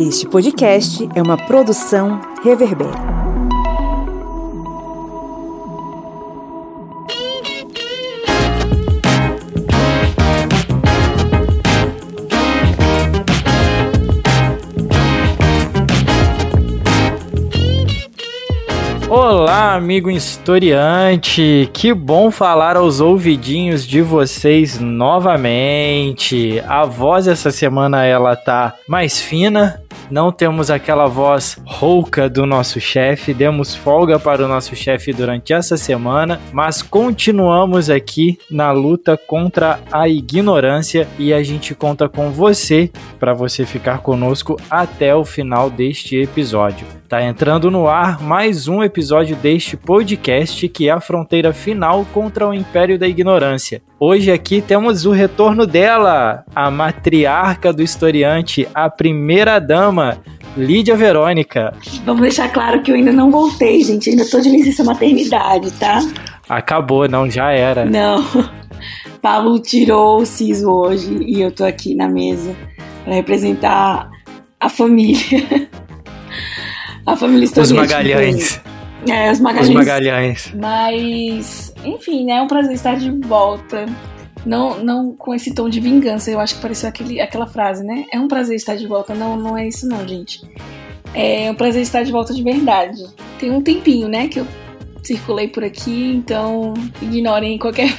Este podcast é uma produção Reverber. Olá, amigo historiante! Que bom falar aos ouvidinhos de vocês novamente. A voz essa semana ela tá mais fina, não temos aquela voz rouca do nosso chefe, demos folga para o nosso chefe durante essa semana, mas continuamos aqui na luta contra a ignorância e a gente conta com você para você ficar conosco até o final deste episódio. Tá entrando no ar mais um episódio deste podcast que é a fronteira final contra o império da ignorância. Hoje aqui temos o retorno dela, a matriarca do historiante, a primeira dama, Lídia Verônica. Vamos deixar claro que eu ainda não voltei, gente. ainda tô de licença maternidade, tá? Acabou, não, já era. Não. Pablo tirou o siso hoje e eu tô aqui na mesa para representar a família. A família Os Magalhães. É, os Magalhães. Os Magalhães. Mas, enfim, né? É um prazer estar de volta. Não, não com esse tom de vingança, eu acho que pareceu aquele, aquela frase, né? É um prazer estar de volta. Não, não é isso não, gente. É um prazer estar de volta de verdade. Tem um tempinho, né, que eu circulei por aqui, então ignorem qualquer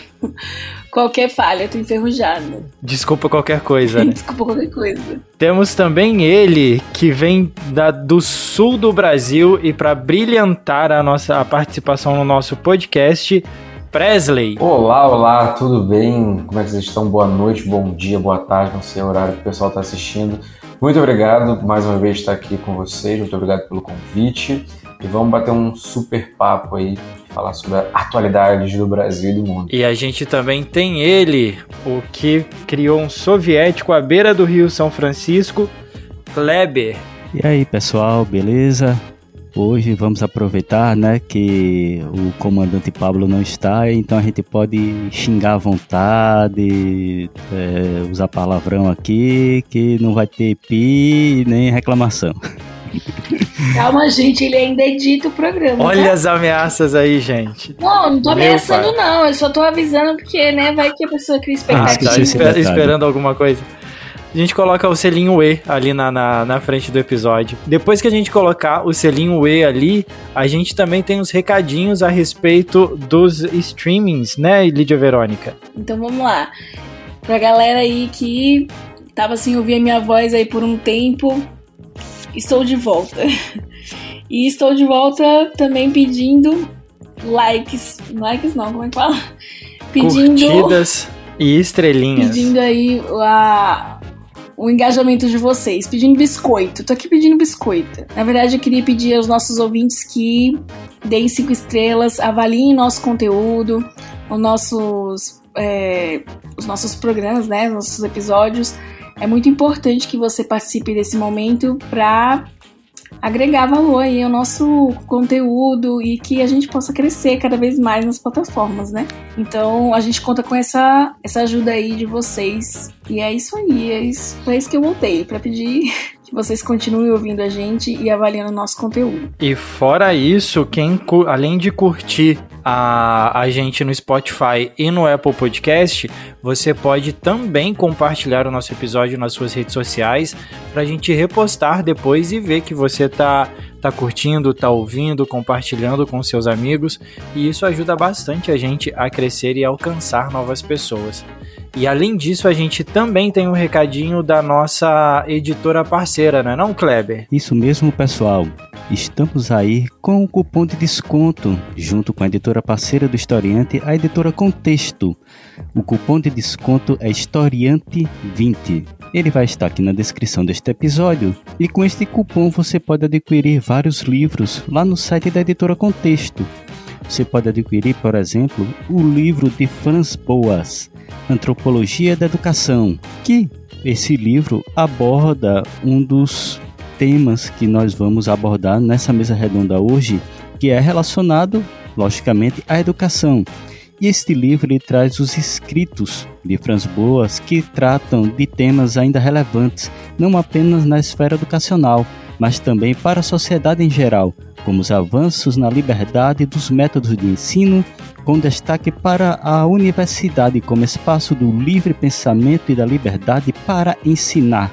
qualquer falha, eu tô enferrujada. Desculpa qualquer coisa. Né? Desculpa qualquer coisa. Temos também ele, que vem da, do sul do Brasil e para brilhantar a nossa a participação no nosso podcast, Presley. Olá, olá, tudo bem? Como é que vocês estão? Boa noite, bom dia, boa tarde, não sei o horário que o pessoal está assistindo. Muito obrigado mais uma vez estar aqui com vocês, muito obrigado pelo convite e vamos bater um super papo aí falar sobre atualidades do Brasil e do mundo. E a gente também tem ele, o que criou um soviético à beira do Rio São Francisco, Kleber. E aí, pessoal, beleza? Hoje vamos aproveitar, né, que o comandante Pablo não está, então a gente pode xingar à vontade, é, usar palavrão aqui, que não vai ter pi nem reclamação. Calma, gente, ele ainda edita o programa. Olha tá? as ameaças aí, gente. Não, não tô ameaçando, não. Eu só tô avisando porque, né, vai que a pessoa cria expectativa. Ah, tá esper esperando alguma coisa. A gente coloca o selinho E ali na, na, na, frente do episódio. Depois que a gente colocar o selinho E ali, a gente também tem os recadinhos a respeito dos streamings, né, Lídia Verônica? Então vamos lá. Pra galera aí que tava sem ouvir a minha voz aí por um tempo, estou de volta. E estou de volta também pedindo likes. Likes não, como é que fala? Pedindo. Curtidas e estrelinhas. Pedindo aí a, o engajamento de vocês, pedindo biscoito. Tô aqui pedindo biscoito. Na verdade, eu queria pedir aos nossos ouvintes que deem cinco estrelas, avaliem nosso conteúdo, os nossos, é, os nossos programas, né? Os nossos episódios. É muito importante que você participe desse momento para agregar valor aí ao nosso conteúdo e que a gente possa crescer cada vez mais nas plataformas, né? Então a gente conta com essa, essa ajuda aí de vocês. E é isso aí, é isso, é isso que eu voltei para pedir que vocês continuem ouvindo a gente e avaliando o nosso conteúdo. E fora isso, quem além de curtir a, a gente no Spotify e no Apple Podcast, você pode também compartilhar o nosso episódio nas suas redes sociais para a gente repostar depois e ver que você tá tá curtindo, tá ouvindo, compartilhando com seus amigos e isso ajuda bastante a gente a crescer e alcançar novas pessoas. E além disso, a gente também tem um recadinho da nossa editora parceira, não é não, Kleber? Isso mesmo, pessoal. Estamos aí com o cupom de desconto, junto com a editora parceira do Historiante, a editora Contexto. O cupom de desconto é Historiante20. Ele vai estar aqui na descrição deste episódio. E com este cupom você pode adquirir vários livros lá no site da editora Contexto. Você pode adquirir, por exemplo, o livro de Franz Boas, Antropologia da Educação, que esse livro aborda um dos temas que nós vamos abordar nessa mesa redonda hoje, que é relacionado, logicamente, à educação. E este livro ele traz os escritos de Franz Boas que tratam de temas ainda relevantes, não apenas na esfera educacional, mas também para a sociedade em geral, como os avanços na liberdade dos métodos de ensino, com destaque para a universidade como espaço do livre pensamento e da liberdade para ensinar.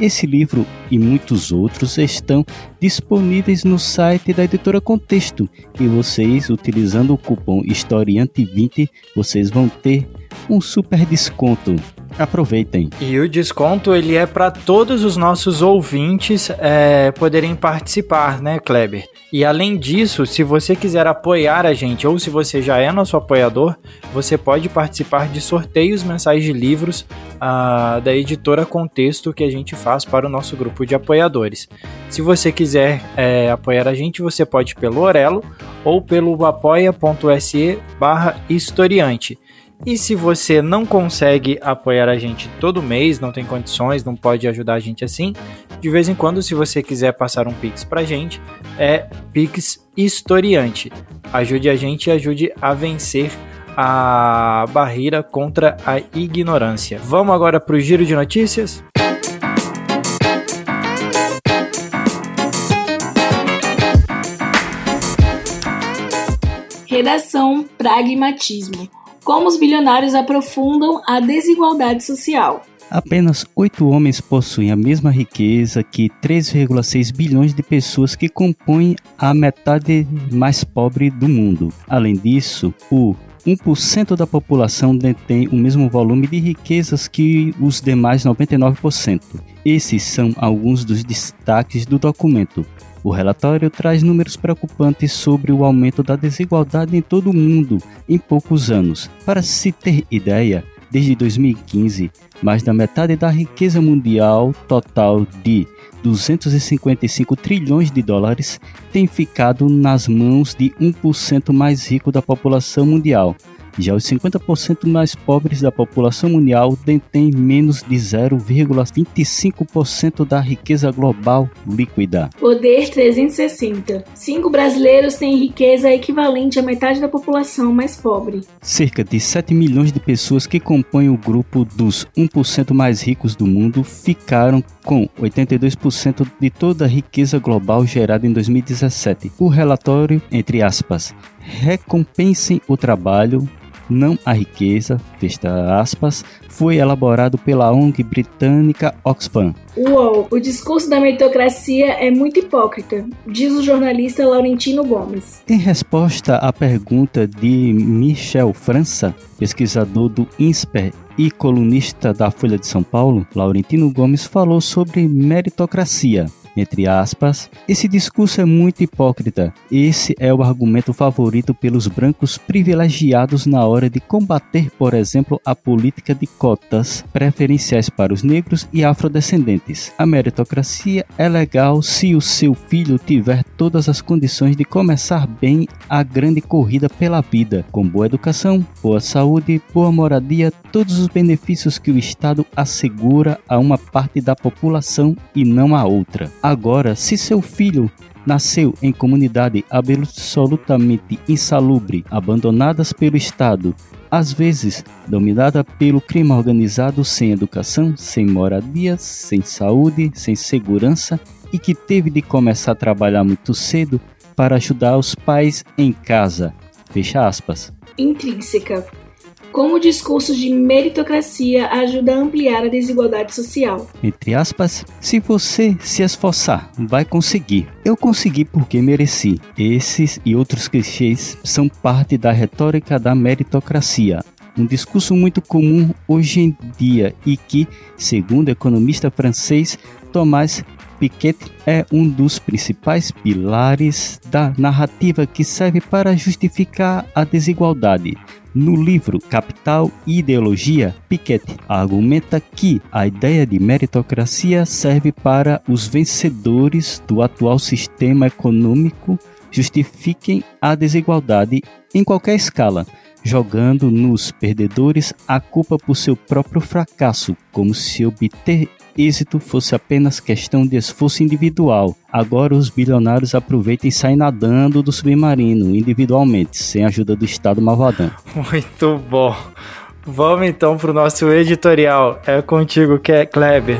Esse livro e muitos outros estão disponíveis no site da editora Contexto e vocês, utilizando o cupom Historiante20, vocês vão ter um super desconto. Aproveitem. E o desconto ele é para todos os nossos ouvintes é, poderem participar, né, Kleber? E além disso, se você quiser apoiar a gente ou se você já é nosso apoiador, você pode participar de sorteios mensais de livros uh, da editora Contexto que a gente faz para o nosso grupo de apoiadores. Se você quiser é, apoiar a gente, você pode pelo Orelo ou pelo apoia.se barra historiante. E se você não consegue apoiar a gente todo mês, não tem condições, não pode ajudar a gente assim, de vez em quando, se você quiser passar um Pix pra gente, é Pix Historiante. Ajude a gente e ajude a vencer a barreira contra a ignorância. Vamos agora para o giro de notícias? Redação Pragmatismo como os bilionários aprofundam a desigualdade social. Apenas oito homens possuem a mesma riqueza que 3,6 bilhões de pessoas que compõem a metade mais pobre do mundo. Além disso, o 1% da população detém o mesmo volume de riquezas que os demais 99%. Esses são alguns dos destaques do documento. O relatório traz números preocupantes sobre o aumento da desigualdade em todo o mundo em poucos anos. Para se ter ideia, desde 2015, mais da metade da riqueza mundial total de 255 trilhões de dólares tem ficado nas mãos de 1% mais rico da população mundial, já os 50% mais pobres da população mundial detêm menos de 0,25% da riqueza global líquida. Poder 360. Cinco brasileiros têm riqueza equivalente à metade da população mais pobre. Cerca de 7 milhões de pessoas que compõem o grupo dos 1% mais ricos do mundo ficaram com 82% de toda a riqueza global gerada em 2017. O relatório, entre aspas, recompensem o trabalho, não a riqueza, fecha aspas, foi elaborado pela ONG britânica Oxfam. Uou, o discurso da meritocracia é muito hipócrita, diz o jornalista Laurentino Gomes. Em resposta à pergunta de Michel França, pesquisador do INSPER e colunista da Folha de São Paulo, Laurentino Gomes falou sobre meritocracia entre aspas, esse discurso é muito hipócrita. Esse é o argumento favorito pelos brancos privilegiados na hora de combater, por exemplo, a política de cotas preferenciais para os negros e afrodescendentes. A meritocracia é legal se o seu filho tiver todas as condições de começar bem a grande corrida pela vida, com boa educação, boa saúde, boa moradia, todos os benefícios que o Estado assegura a uma parte da população e não a outra. Agora, se seu filho nasceu em comunidade absolutamente insalubre, abandonadas pelo Estado, às vezes dominada pelo crime organizado, sem educação, sem moradia, sem saúde, sem segurança e que teve de começar a trabalhar muito cedo para ajudar os pais em casa. Fecha aspas. Intrínseca como o discurso de meritocracia ajuda a ampliar a desigualdade social. Entre aspas, se você se esforçar, vai conseguir. Eu consegui porque mereci. Esses e outros clichês são parte da retórica da meritocracia. Um discurso muito comum hoje em dia e que, segundo o economista francês Thomas Piketty é um dos principais pilares da narrativa que serve para justificar a desigualdade. No livro Capital e Ideologia, Piketty argumenta que a ideia de meritocracia serve para os vencedores do atual sistema econômico justifiquem a desigualdade em qualquer escala, jogando nos perdedores a culpa por seu próprio fracasso, como se obter êxito fosse apenas questão de esforço individual. Agora os bilionários aproveitam e saem nadando do submarino individualmente, sem a ajuda do Estado malvadão. Muito bom. Vamos então para o nosso editorial. É contigo, Kleber.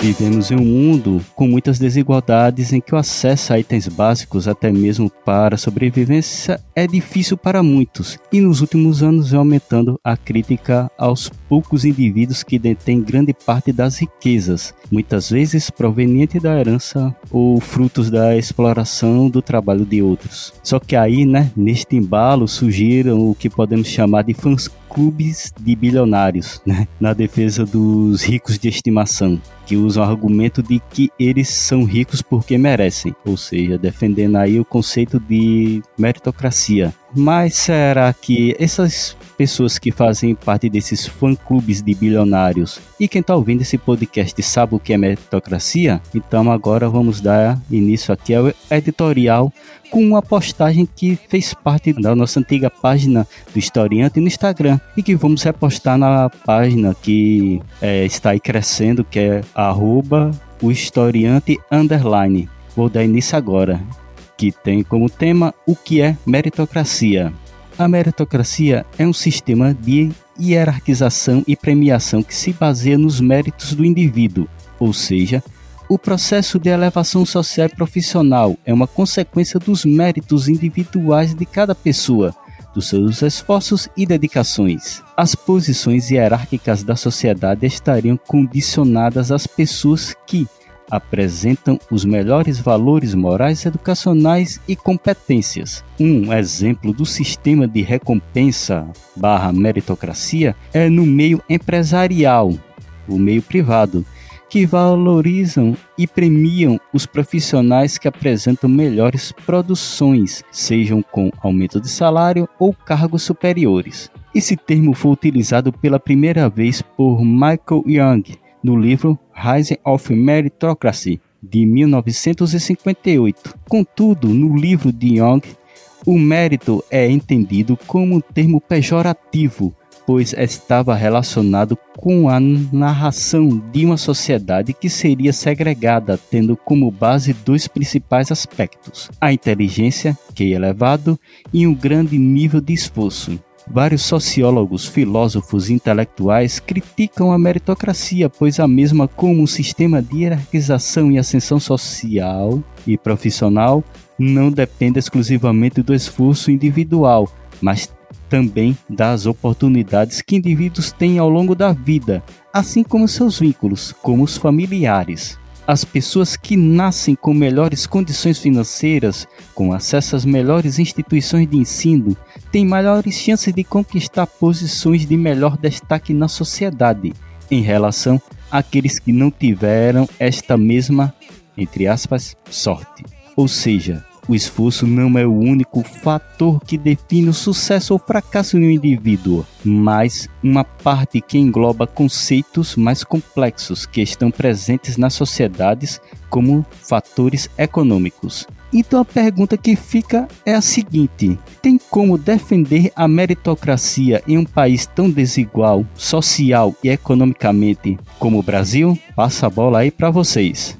Vivemos em um mundo com muitas desigualdades em que o acesso a itens básicos, até mesmo para sobrevivência, é difícil para muitos, e nos últimos anos vem aumentando a crítica aos poucos indivíduos que detêm grande parte das riquezas, muitas vezes proveniente da herança ou frutos da exploração do trabalho de outros. Só que aí, né, neste embalo surgiram o que podemos chamar de fãs clubes de bilionários, né, na defesa dos ricos de estimação, que usam o argumento de que eles são ricos porque merecem, ou seja, defendendo aí o conceito de meritocracia. Mas será que essas pessoas que fazem parte desses fã-clubes de bilionários e quem está ouvindo esse podcast sabe o que é meritocracia? Então agora vamos dar início aqui ao editorial com uma postagem que fez parte da nossa antiga página do Historiante no Instagram e que vamos repostar na página que é, está aí crescendo, que é arroba o historiante underline. Vou dar início agora, que tem como tema o que é meritocracia. A meritocracia é um sistema de hierarquização e premiação que se baseia nos méritos do indivíduo, ou seja, o processo de elevação social e profissional é uma consequência dos méritos individuais de cada pessoa, dos seus esforços e dedicações. As posições hierárquicas da sociedade estariam condicionadas às pessoas que apresentam os melhores valores morais, educacionais e competências. Um exemplo do sistema de recompensa barra meritocracia é no meio empresarial, o meio privado, que valorizam e premiam os profissionais que apresentam melhores produções, sejam com aumento de salário ou cargos superiores. Esse termo foi utilizado pela primeira vez por Michael Young no livro Rising of Meritocracy, de 1958. Contudo, no livro de Young, o mérito é entendido como um termo pejorativo pois estava relacionado com a narração de uma sociedade que seria segregada, tendo como base dois principais aspectos: a inteligência, que é elevado, e um grande nível de esforço. Vários sociólogos, filósofos e intelectuais criticam a meritocracia, pois a mesma como um sistema de hierarquização e ascensão social e profissional não depende exclusivamente do esforço individual, mas também das oportunidades que indivíduos têm ao longo da vida, assim como seus vínculos, como os familiares. As pessoas que nascem com melhores condições financeiras, com acesso às melhores instituições de ensino, têm maiores chances de conquistar posições de melhor destaque na sociedade, em relação àqueles que não tiveram esta mesma, entre aspas, sorte. Ou seja, o esforço não é o único fator que define o sucesso ou fracasso de um indivíduo, mas uma parte que engloba conceitos mais complexos que estão presentes nas sociedades, como fatores econômicos. Então a pergunta que fica é a seguinte: tem como defender a meritocracia em um país tão desigual, social e economicamente como o Brasil? Passa a bola aí para vocês.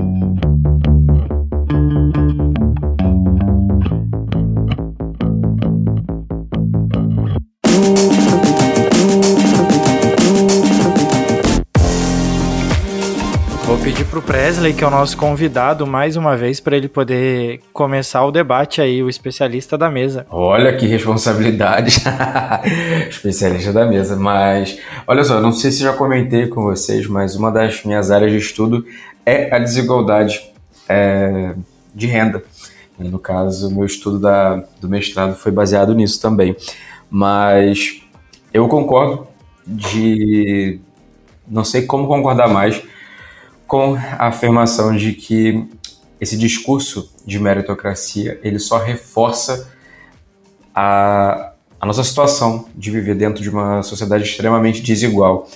Presley, que é o nosso convidado, mais uma vez, para ele poder começar o debate aí, o especialista da mesa. Olha que responsabilidade. especialista da mesa. Mas, olha só, não sei se já comentei com vocês, mas uma das minhas áreas de estudo é a desigualdade é, de renda. No caso, meu estudo da, do mestrado foi baseado nisso também. Mas eu concordo de. Não sei como concordar mais com a afirmação de que esse discurso de meritocracia ele só reforça a, a nossa situação de viver dentro de uma sociedade extremamente desigual.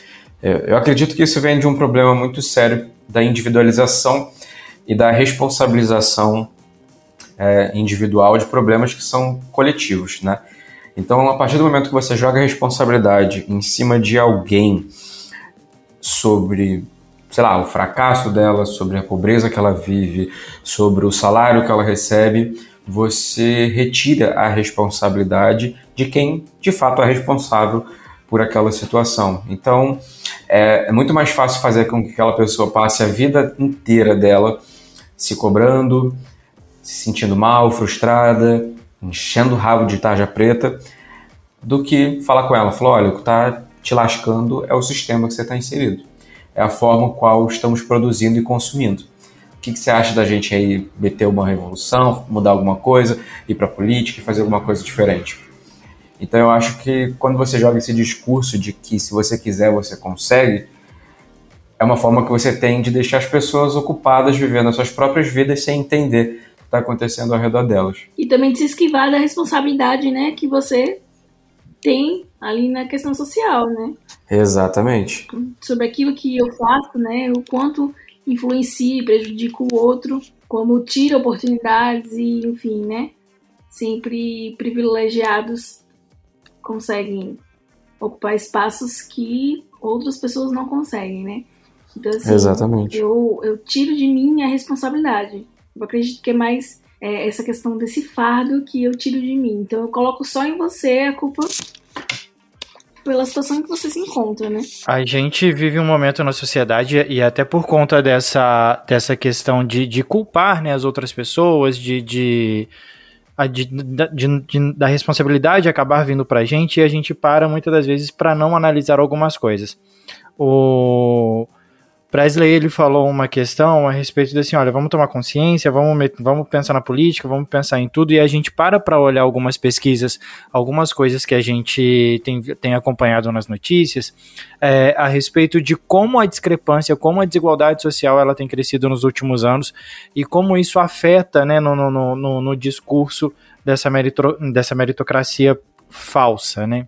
É, eu acredito que isso vem de um problema muito sério da individualização e da responsabilização é, individual de problemas que são coletivos, né? Então, a partir do momento que você joga a responsabilidade em cima de alguém sobre, sei lá, o fracasso dela, sobre a pobreza que ela vive, sobre o salário que ela recebe, você retira a responsabilidade de quem de fato é responsável por aquela situação. Então, é, é muito mais fácil fazer com que aquela pessoa passe a vida inteira dela se cobrando, se sentindo mal, frustrada, enchendo o rabo de tarja preta, do que falar com ela, falar, olha, o que está te lascando é o sistema que você está inserido. É a forma qual estamos produzindo e consumindo. O que, que você acha da gente aí meter uma revolução, mudar alguma coisa, ir para a política e fazer alguma coisa diferente? Então eu acho que quando você joga esse discurso de que se você quiser você consegue, é uma forma que você tem de deixar as pessoas ocupadas vivendo as suas próprias vidas sem entender o que está acontecendo ao redor delas. E também de se esquivar da responsabilidade, né, que você tem ali na questão social, né? Exatamente. Sobre aquilo que eu faço, né, o quanto influencia e prejudica o outro, como tira oportunidades e, enfim, né, sempre privilegiados conseguem ocupar espaços que outras pessoas não conseguem, né? Então, assim, Exatamente. Eu, eu tiro de mim a responsabilidade. Eu acredito que é mais é, essa questão desse fardo que eu tiro de mim. Então eu coloco só em você a culpa pela situação que você se encontra, né? A gente vive um momento na sociedade e até por conta dessa, dessa questão de, de culpar né, as outras pessoas, de, de, de, de, de da responsabilidade acabar vindo pra gente e a gente para muitas das vezes para não analisar algumas coisas. O, Presley ele falou uma questão a respeito de assim, olha, vamos tomar consciência, vamos, vamos pensar na política, vamos pensar em tudo, e a gente para para olhar algumas pesquisas, algumas coisas que a gente tem, tem acompanhado nas notícias, é, a respeito de como a discrepância, como a desigualdade social ela tem crescido nos últimos anos e como isso afeta né, no, no, no, no discurso dessa, merito, dessa meritocracia falsa, né?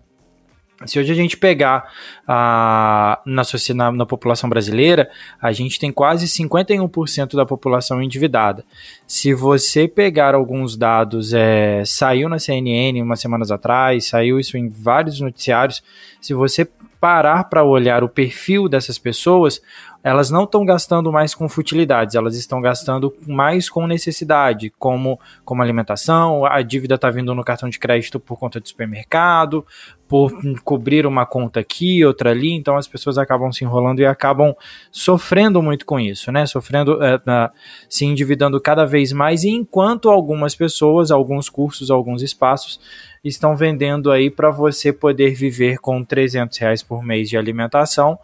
Se hoje a gente pegar a, na, na, na população brasileira, a gente tem quase 51% da população endividada. Se você pegar alguns dados, é, saiu na CNN umas semanas atrás, saiu isso em vários noticiários. Se você parar para olhar o perfil dessas pessoas, elas não estão gastando mais com futilidades, elas estão gastando mais com necessidade, como, como alimentação, a dívida está vindo no cartão de crédito por conta do supermercado, por cobrir uma conta aqui, outra ali, então as pessoas acabam se enrolando e acabam sofrendo muito com isso, né? Sofrendo, é, se endividando cada vez mais, enquanto algumas pessoas, alguns cursos, alguns espaços estão vendendo aí para você poder viver com 300 reais por mês de alimentação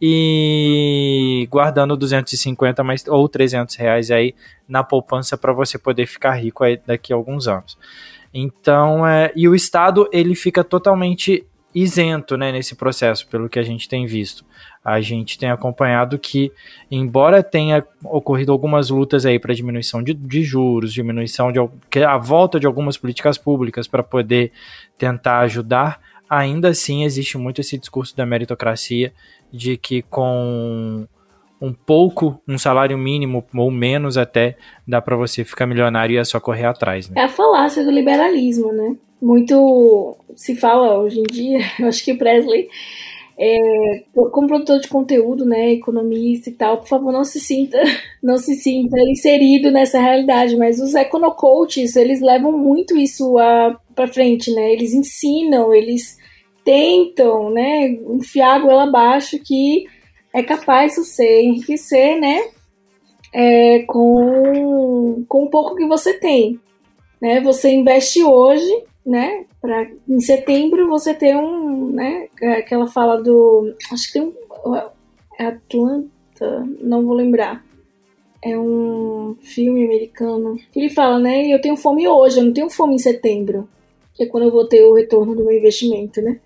e guardando 250 mais, ou 300 reais aí na poupança para você poder ficar rico daqui a alguns anos. Então, é, e o Estado ele fica totalmente isento né, nesse processo, pelo que a gente tem visto. A gente tem acompanhado que, embora tenha ocorrido algumas lutas aí para diminuição de, de, juros, diminuição de a volta de algumas políticas públicas para poder tentar ajudar, ainda assim existe muito esse discurso da meritocracia de que com um pouco, um salário mínimo ou menos até, dá para você ficar milionário e é só correr atrás. Né? É a falácia do liberalismo, né? Muito se fala hoje em dia, eu acho que o Presley, é, como produtor de conteúdo, né, economista e tal, por favor, não se sinta, não se sinta inserido nessa realidade, mas os econocoaches, eles levam muito isso para frente, né? Eles ensinam, eles tentam, né, enfiar a goela abaixo que é capaz de você enriquecer, né? É, com, com o pouco que você tem. Né? Você investe hoje, né? Pra, em setembro você ter um, né? Aquela fala do, acho que tem um, é Atlanta, não vou lembrar. É um filme americano. Ele fala, né? Eu tenho fome hoje, eu não tenho fome em setembro, que é quando eu vou ter o retorno do meu investimento, né?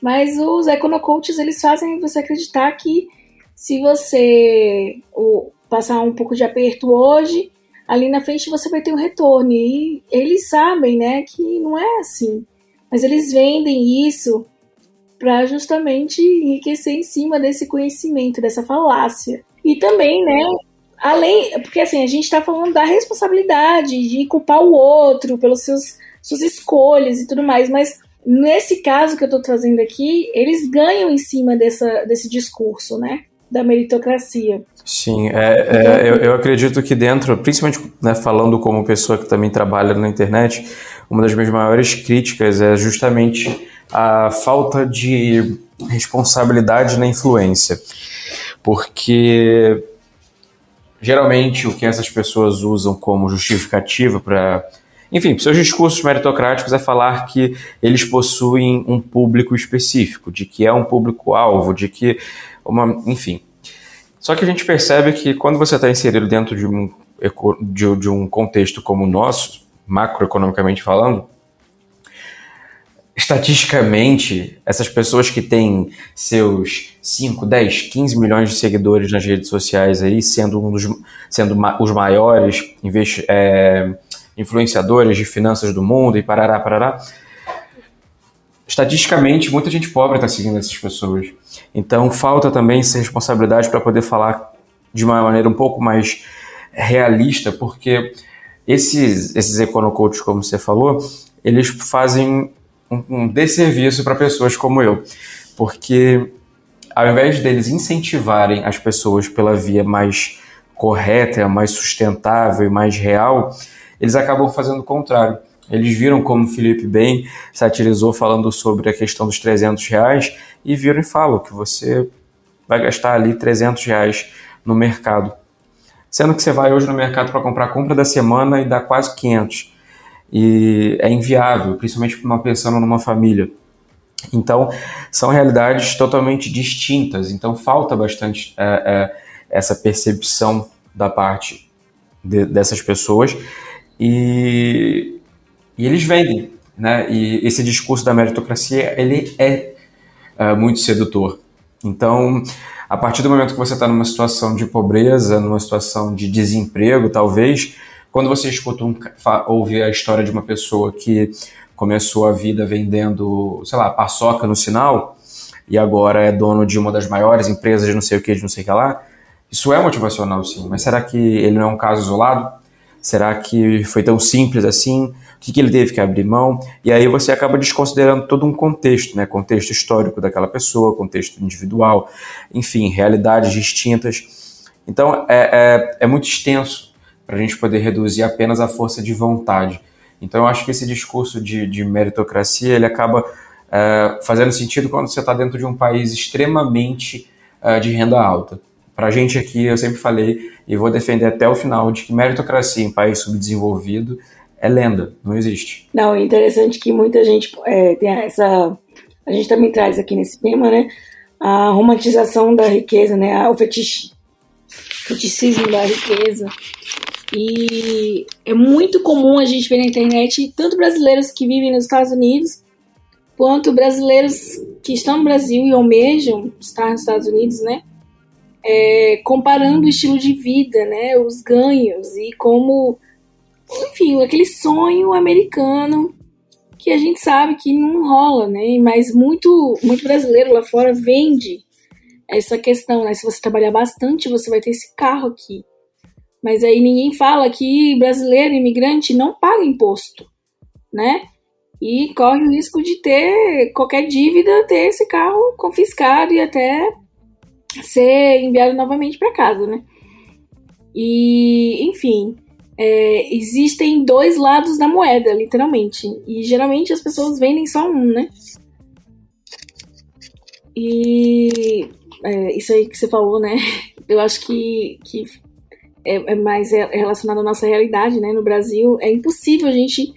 Mas os econocoaches, eles fazem você acreditar que se você passar um pouco de aperto hoje, ali na frente você vai ter um retorno. E eles sabem, né, que não é assim. Mas eles vendem isso para justamente enriquecer em cima desse conhecimento, dessa falácia. E também, né, além, porque assim, a gente está falando da responsabilidade de culpar o outro pelos seus suas escolhas e tudo mais, mas nesse caso que eu estou trazendo aqui, eles ganham em cima dessa, desse discurso, né? Da meritocracia. Sim, é, é, eu, eu, acredito que dentro, principalmente né, falando como pessoa que também trabalha na internet, uma das minhas maiores críticas é justamente a falta de responsabilidade na influência. Porque geralmente o que essas pessoas usam como justificativa para enfim, seus discursos meritocráticos é falar que eles possuem um público específico, de que é um público-alvo, de que uma. Enfim. Só que a gente percebe que quando você está inserido dentro de um, de, de um contexto como o nosso, macroeconomicamente falando, estatisticamente, essas pessoas que têm seus 5, 10, 15 milhões de seguidores nas redes sociais aí, sendo, um dos, sendo os maiores é, influenciadores de finanças do mundo e parará, parará. Estatisticamente, muita gente pobre está seguindo essas pessoas. Então, falta também essa responsabilidade para poder falar de uma maneira um pouco mais realista, porque esses, esses econocoaches, como você falou, eles fazem um, um desserviço para pessoas como eu. Porque ao invés deles incentivarem as pessoas pela via mais correta, mais sustentável e mais real, eles acabam fazendo o contrário. Eles viram como o Felipe bem satirizou falando sobre a questão dos 300 reais e viram e falam que você vai gastar ali 300 reais no mercado. Sendo que você vai hoje no mercado para comprar a compra da semana e dá quase 500. E é inviável, principalmente para uma pensando numa família. Então, são realidades totalmente distintas. Então, falta bastante é, é, essa percepção da parte de, dessas pessoas e, e eles vendem, né? E esse discurso da meritocracia ele é, é muito sedutor. Então, a partir do momento que você está numa situação de pobreza, numa situação de desemprego, talvez, quando você escuta um, ouvir a história de uma pessoa que começou a vida vendendo, sei lá, paçoca no sinal e agora é dono de uma das maiores empresas de não sei o que, de não sei o que lá, isso é motivacional sim, mas será que ele não é um caso isolado? Será que foi tão simples assim? O que, que ele teve que abrir mão? E aí você acaba desconsiderando todo um contexto, né? Contexto histórico daquela pessoa, contexto individual, enfim, realidades distintas. Então é, é, é muito extenso para a gente poder reduzir apenas a força de vontade. Então eu acho que esse discurso de, de meritocracia ele acaba é, fazendo sentido quando você está dentro de um país extremamente é, de renda alta. Para a gente aqui, eu sempre falei e vou defender até o final de que meritocracia em país subdesenvolvido é lenda, não existe. Não, é interessante que muita gente é, tem essa. A gente também traz aqui nesse tema, né? A romantização da riqueza, né? O fetich, feticismo da riqueza. E é muito comum a gente ver na internet tanto brasileiros que vivem nos Estados Unidos quanto brasileiros que estão no Brasil e almejam estar nos Estados Unidos, né? É, comparando o estilo de vida, né, os ganhos e como, enfim, aquele sonho americano que a gente sabe que não rola, né, mas muito, muito brasileiro lá fora vende essa questão, né, se você trabalhar bastante, você vai ter esse carro aqui. Mas aí ninguém fala que brasileiro, imigrante, não paga imposto, né? E corre o risco de ter qualquer dívida, ter esse carro confiscado e até ser enviado novamente para casa, né? E, enfim, é, existem dois lados da moeda, literalmente. E geralmente as pessoas vendem só um, né? E é, isso aí que você falou, né? Eu acho que, que é, é mais relacionado à nossa realidade, né? No Brasil, é impossível a gente,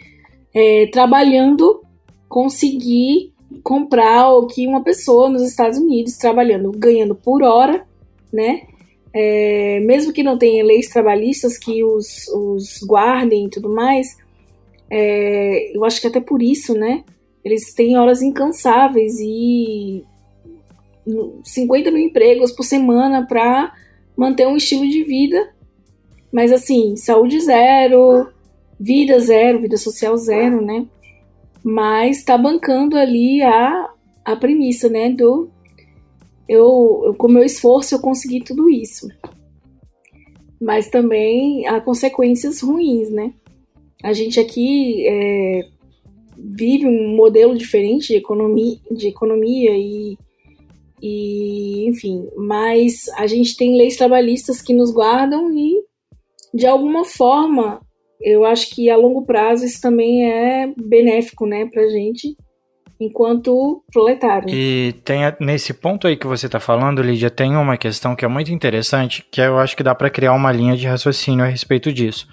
é, trabalhando, conseguir comprar o que uma pessoa nos Estados Unidos, trabalhando, ganhando por hora, né? É, mesmo que não tenha leis trabalhistas que os, os guardem e tudo mais, é, eu acho que até por isso, né? Eles têm horas incansáveis e 50 mil empregos por semana para manter um estilo de vida. Mas assim, saúde zero, vida zero, vida social zero, né? Mas está bancando ali a, a premissa, né? Do eu, eu, com meu esforço eu consegui tudo isso. Mas também há consequências ruins, né? A gente aqui é, vive um modelo diferente de economia, de economia e, e, enfim, mas a gente tem leis trabalhistas que nos guardam e, de alguma forma, eu acho que a longo prazo isso também é benéfico, né, pra gente, enquanto proletário. E tem nesse ponto aí que você está falando, Lídia, tem uma questão que é muito interessante, que eu acho que dá para criar uma linha de raciocínio a respeito disso.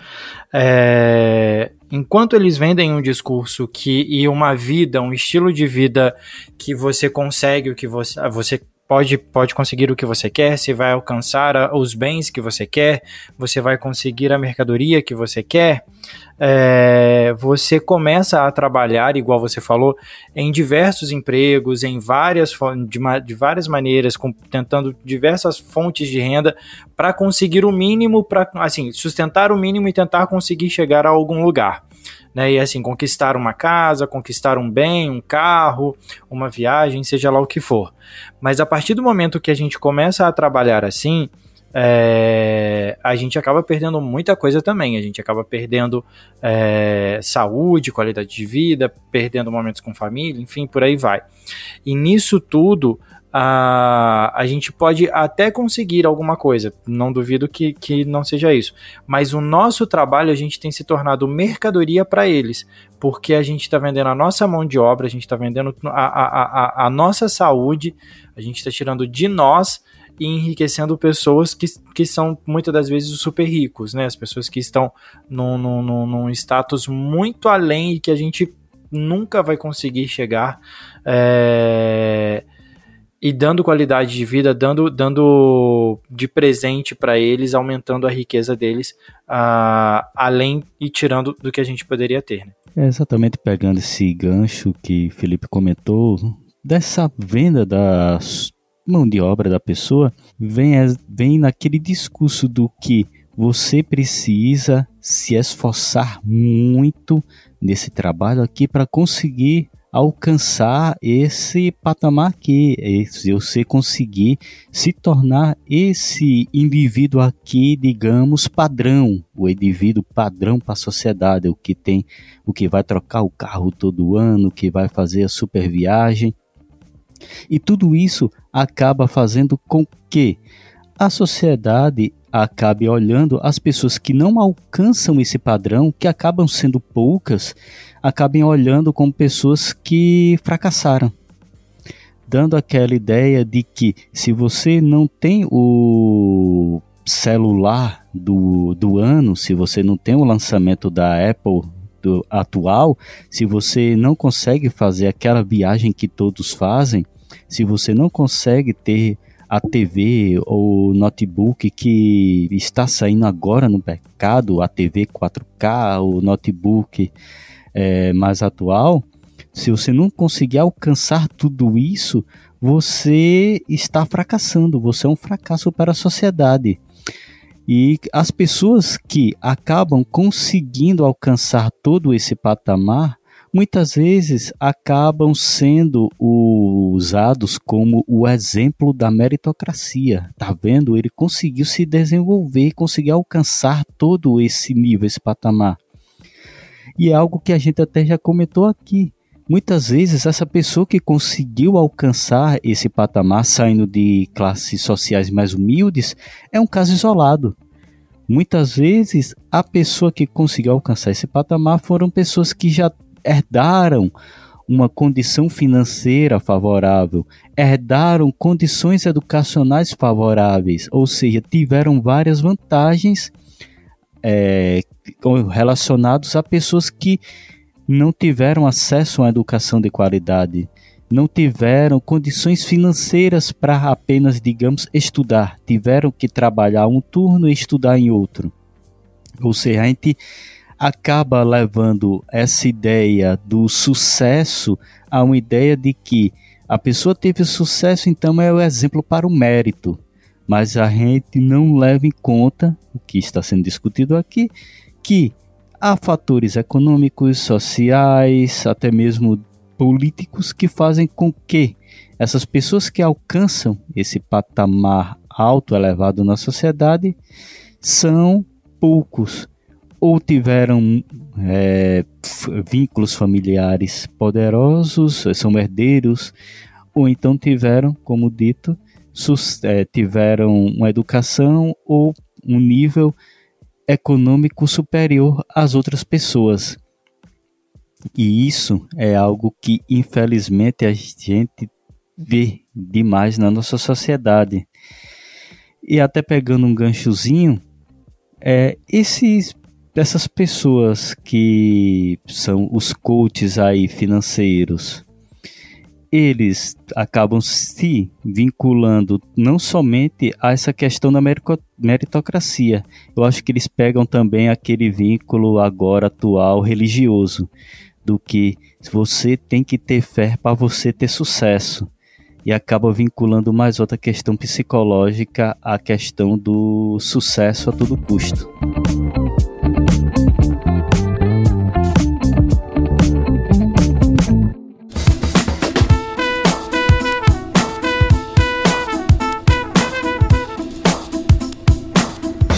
É, enquanto eles vendem um discurso que e uma vida, um estilo de vida que você consegue o que você, você pode, pode conseguir o que você quer, você vai alcançar os bens que você quer, você vai conseguir a mercadoria que você quer, é, você começa a trabalhar, igual você falou, em diversos empregos, em várias, de, de várias maneiras, com, tentando diversas fontes de renda para conseguir o mínimo, para assim, sustentar o mínimo e tentar conseguir chegar a algum lugar né? E assim, conquistar uma casa, conquistar um bem, um carro, uma viagem, seja lá o que for. Mas a partir do momento que a gente começa a trabalhar assim, é, a gente acaba perdendo muita coisa também. A gente acaba perdendo é, saúde, qualidade de vida, perdendo momentos com família, enfim, por aí vai. E nisso tudo, a, a gente pode até conseguir alguma coisa, não duvido que, que não seja isso, mas o nosso trabalho a gente tem se tornado mercadoria para eles, porque a gente está vendendo a nossa mão de obra, a gente está vendendo a, a, a, a, nossa saúde, a gente está tirando de nós e enriquecendo pessoas que, que são muitas das vezes os super ricos, né? As pessoas que estão num, num, num status muito além e que a gente nunca vai conseguir chegar. É e dando qualidade de vida, dando, dando de presente para eles, aumentando a riqueza deles, uh, além e tirando do que a gente poderia ter. Né? É exatamente pegando esse gancho que Felipe comentou, dessa venda da mão de obra da pessoa, vem, vem naquele discurso do que você precisa se esforçar muito nesse trabalho aqui para conseguir alcançar esse patamar aqui, esse, você conseguir se tornar esse indivíduo aqui, digamos, padrão, o indivíduo padrão para a sociedade, o que tem, o que vai trocar o carro todo ano, o que vai fazer a super viagem. E tudo isso acaba fazendo com que a sociedade acabe olhando as pessoas que não alcançam esse padrão, que acabam sendo poucas, acabem olhando como pessoas que fracassaram. Dando aquela ideia de que se você não tem o celular do, do ano, se você não tem o lançamento da Apple do, atual, se você não consegue fazer aquela viagem que todos fazem, se você não consegue ter a TV ou notebook que está saindo agora no mercado, a TV 4K, o notebook é, mais atual, se você não conseguir alcançar tudo isso, você está fracassando, você é um fracasso para a sociedade. E as pessoas que acabam conseguindo alcançar todo esse patamar, muitas vezes acabam sendo usados como o exemplo da meritocracia. Tá vendo? Ele conseguiu se desenvolver, conseguiu alcançar todo esse nível, esse patamar. E é algo que a gente até já comentou aqui. Muitas vezes, essa pessoa que conseguiu alcançar esse patamar saindo de classes sociais mais humildes é um caso isolado. Muitas vezes, a pessoa que conseguiu alcançar esse patamar foram pessoas que já herdaram uma condição financeira favorável, herdaram condições educacionais favoráveis, ou seja, tiveram várias vantagens é, relacionadas a pessoas que não tiveram acesso a uma educação de qualidade, não tiveram condições financeiras para apenas, digamos, estudar, tiveram que trabalhar um turno e estudar em outro. Ou seja, a gente acaba levando essa ideia do sucesso a uma ideia de que a pessoa teve sucesso, então é o exemplo para o mérito. Mas a gente não leva em conta o que está sendo discutido aqui, que há fatores econômicos, sociais, até mesmo políticos que fazem com que essas pessoas que alcançam esse patamar alto elevado na sociedade são poucos. Ou tiveram é, vínculos familiares poderosos, são herdeiros, ou então tiveram, como dito, tiveram uma educação ou um nível econômico superior às outras pessoas. E isso é algo que, infelizmente, a gente vê demais na nossa sociedade. E até pegando um ganchozinho, é, esses dessas pessoas que são os coaches aí financeiros, eles acabam se vinculando não somente a essa questão da meritocracia. Eu acho que eles pegam também aquele vínculo agora atual religioso, do que você tem que ter fé para você ter sucesso. E acaba vinculando mais outra questão psicológica à questão do sucesso a todo custo.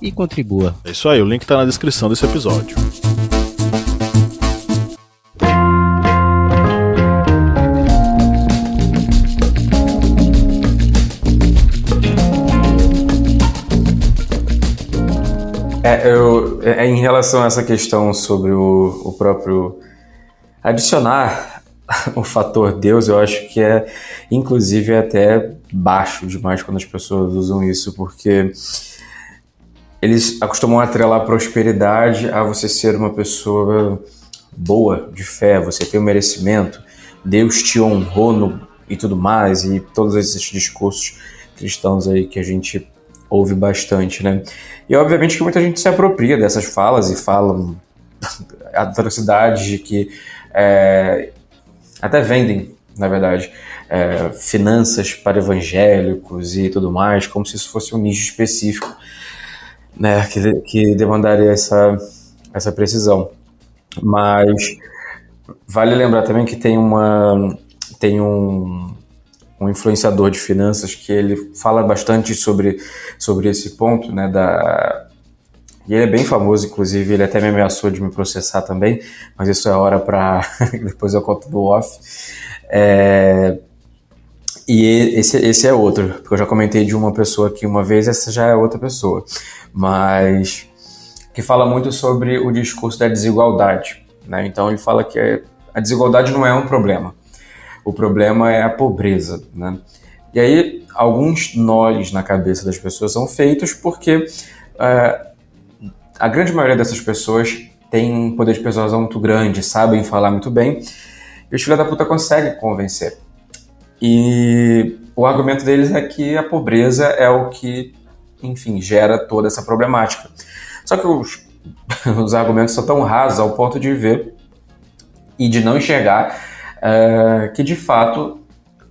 e contribua. É isso aí, o link está na descrição desse episódio. É, eu, é, em relação a essa questão sobre o, o próprio adicionar o fator Deus, eu acho que é, inclusive, até baixo demais quando as pessoas usam isso, porque eles acostumam a atrelar prosperidade a você ser uma pessoa boa, de fé, você tem o um merecimento, Deus te honrou no, e tudo mais, e todos esses discursos cristãos aí que a gente ouve bastante, né? E obviamente que muita gente se apropria dessas falas e falam atrocidades de que é, até vendem, na verdade, é, finanças para evangélicos e tudo mais, como se isso fosse um nicho específico né, que, que demandaria essa, essa precisão. Mas vale lembrar também que tem uma tem um, um influenciador de finanças que ele fala bastante sobre, sobre esse ponto, né, da e ele é bem famoso, inclusive, ele até me ameaçou de me processar também, mas isso é hora para depois eu conto do off. É, e esse, esse é outro, porque eu já comentei de uma pessoa aqui uma vez, essa já é outra pessoa. Mas que fala muito sobre o discurso da desigualdade. Né? Então ele fala que a desigualdade não é um problema. O problema é a pobreza. Né? E aí, alguns nós na cabeça das pessoas são feitos porque é, a grande maioria dessas pessoas tem um poder de persuasão muito grande, sabem falar muito bem, e os filhos da puta conseguem convencer. E o argumento deles é que a pobreza é o que, enfim, gera toda essa problemática. Só que os, os argumentos são tão rasos ao ponto de ver e de não enxergar uh, que, de fato,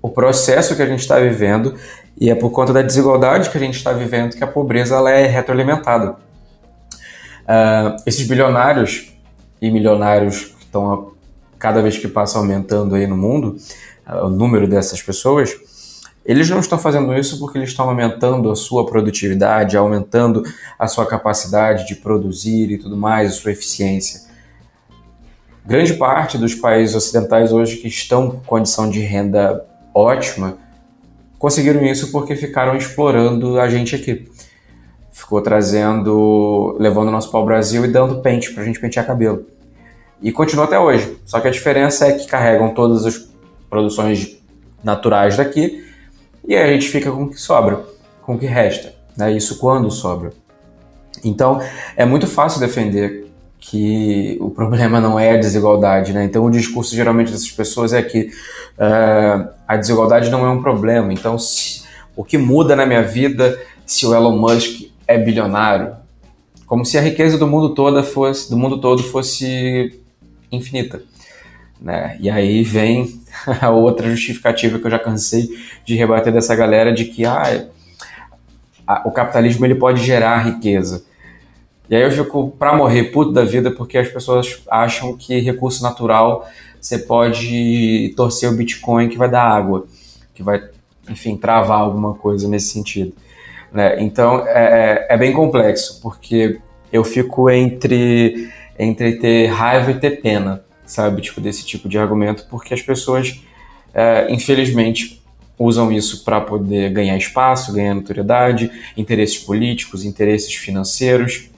o processo que a gente está vivendo e é por conta da desigualdade que a gente está vivendo que a pobreza ela é retroalimentada. Uh, esses bilionários e milionários que estão cada vez que passa aumentando aí no mundo, o número dessas pessoas, eles não estão fazendo isso porque eles estão aumentando a sua produtividade, aumentando a sua capacidade de produzir e tudo mais, a sua eficiência. Grande parte dos países ocidentais hoje que estão com condição de renda ótima conseguiram isso porque ficaram explorando a gente aqui. Ficou trazendo, levando o nosso pau Brasil e dando pente pra gente pentear cabelo. E continua até hoje. Só que a diferença é que carregam todas as produções naturais daqui e aí a gente fica com o que sobra, com o que resta. Né? Isso quando sobra. Então é muito fácil defender que o problema não é a desigualdade, né? Então o discurso geralmente dessas pessoas é que uh, a desigualdade não é um problema. Então se, o que muda na minha vida se o Elon Musk é bilionário? Como se a riqueza do mundo todo fosse do mundo todo fosse infinita, né? E aí vem a outra justificativa que eu já cansei de rebater dessa galera de que ah, o capitalismo ele pode gerar riqueza. E aí eu fico para morrer puto da vida porque as pessoas acham que recurso natural você pode torcer o Bitcoin que vai dar água, que vai, enfim, travar alguma coisa nesse sentido. Né? Então é, é, é bem complexo, porque eu fico entre, entre ter raiva e ter pena, sabe? Tipo, desse tipo de argumento, porque as pessoas, é, infelizmente, usam isso para poder ganhar espaço, ganhar notoriedade, interesses políticos, interesses financeiros.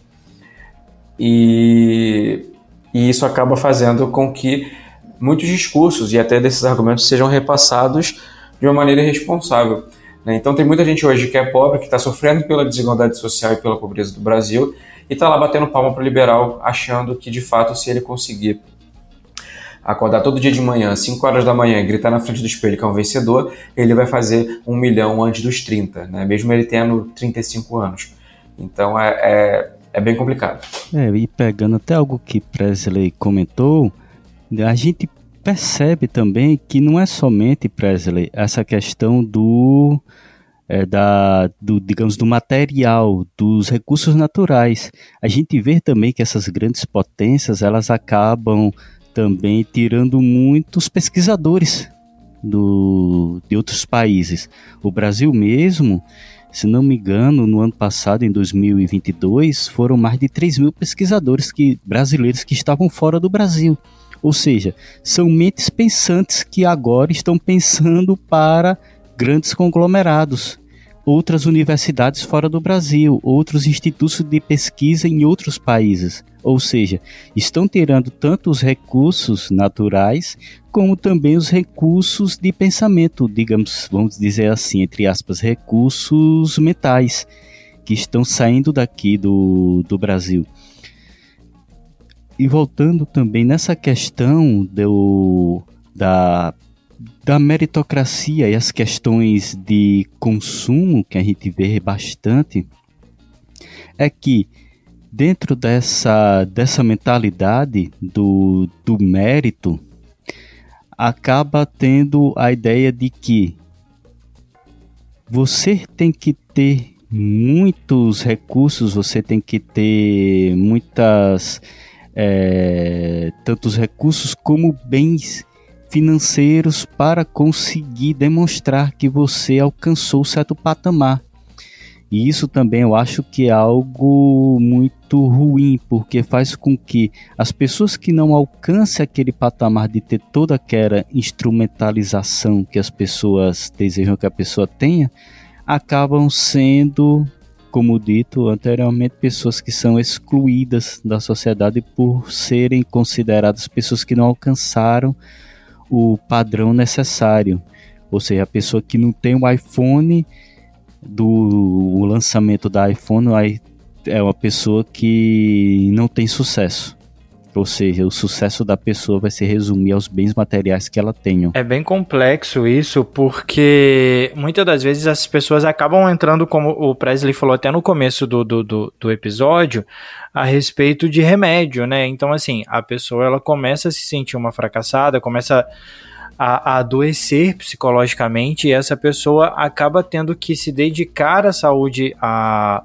E, e isso acaba fazendo com que muitos discursos e até desses argumentos sejam repassados de uma maneira irresponsável. Né? Então tem muita gente hoje que é pobre, que está sofrendo pela desigualdade social e pela pobreza do Brasil e está lá batendo palma para o liberal, achando que de fato se ele conseguir acordar todo dia de manhã, 5 horas da manhã, gritar na frente do espelho que é um vencedor, ele vai fazer um milhão antes dos 30, né? mesmo ele tendo 35 anos. Então é, é é bem complicado. É, e pegando até algo que Presley comentou, a gente percebe também que não é somente Presley essa questão do é, da do digamos do material dos recursos naturais a gente vê também que essas grandes potências elas acabam também tirando muitos pesquisadores do, de outros países o Brasil mesmo se não me engano, no ano passado, em 2022, foram mais de 3 mil pesquisadores que, brasileiros que estavam fora do Brasil. Ou seja, são mentes pensantes que agora estão pensando para grandes conglomerados, outras universidades fora do Brasil, outros institutos de pesquisa em outros países. Ou seja, estão tirando tanto os recursos naturais como também os recursos de pensamento, digamos, vamos dizer assim, entre aspas, recursos mentais que estão saindo daqui do, do Brasil. E voltando também nessa questão do, da, da meritocracia e as questões de consumo que a gente vê bastante, é que dentro dessa, dessa mentalidade do, do mérito, acaba tendo a ideia de que você tem que ter muitos recursos, você tem que ter muitas é, tantos recursos como bens financeiros para conseguir demonstrar que você alcançou certo patamar. E isso também eu acho que é algo muito ruim, porque faz com que as pessoas que não alcancem aquele patamar de ter toda aquela instrumentalização que as pessoas desejam que a pessoa tenha, acabam sendo, como dito anteriormente, pessoas que são excluídas da sociedade por serem consideradas pessoas que não alcançaram o padrão necessário. Ou seja, a pessoa que não tem o iPhone do lançamento da iPhone é uma pessoa que não tem sucesso. Ou seja, o sucesso da pessoa vai se resumir aos bens materiais que ela tenha. É bem complexo isso, porque muitas das vezes as pessoas acabam entrando, como o Presley falou até no começo do, do, do, do episódio, a respeito de remédio, né? Então, assim, a pessoa ela começa a se sentir uma fracassada, começa a, a adoecer psicologicamente e essa pessoa acaba tendo que se dedicar à saúde, à,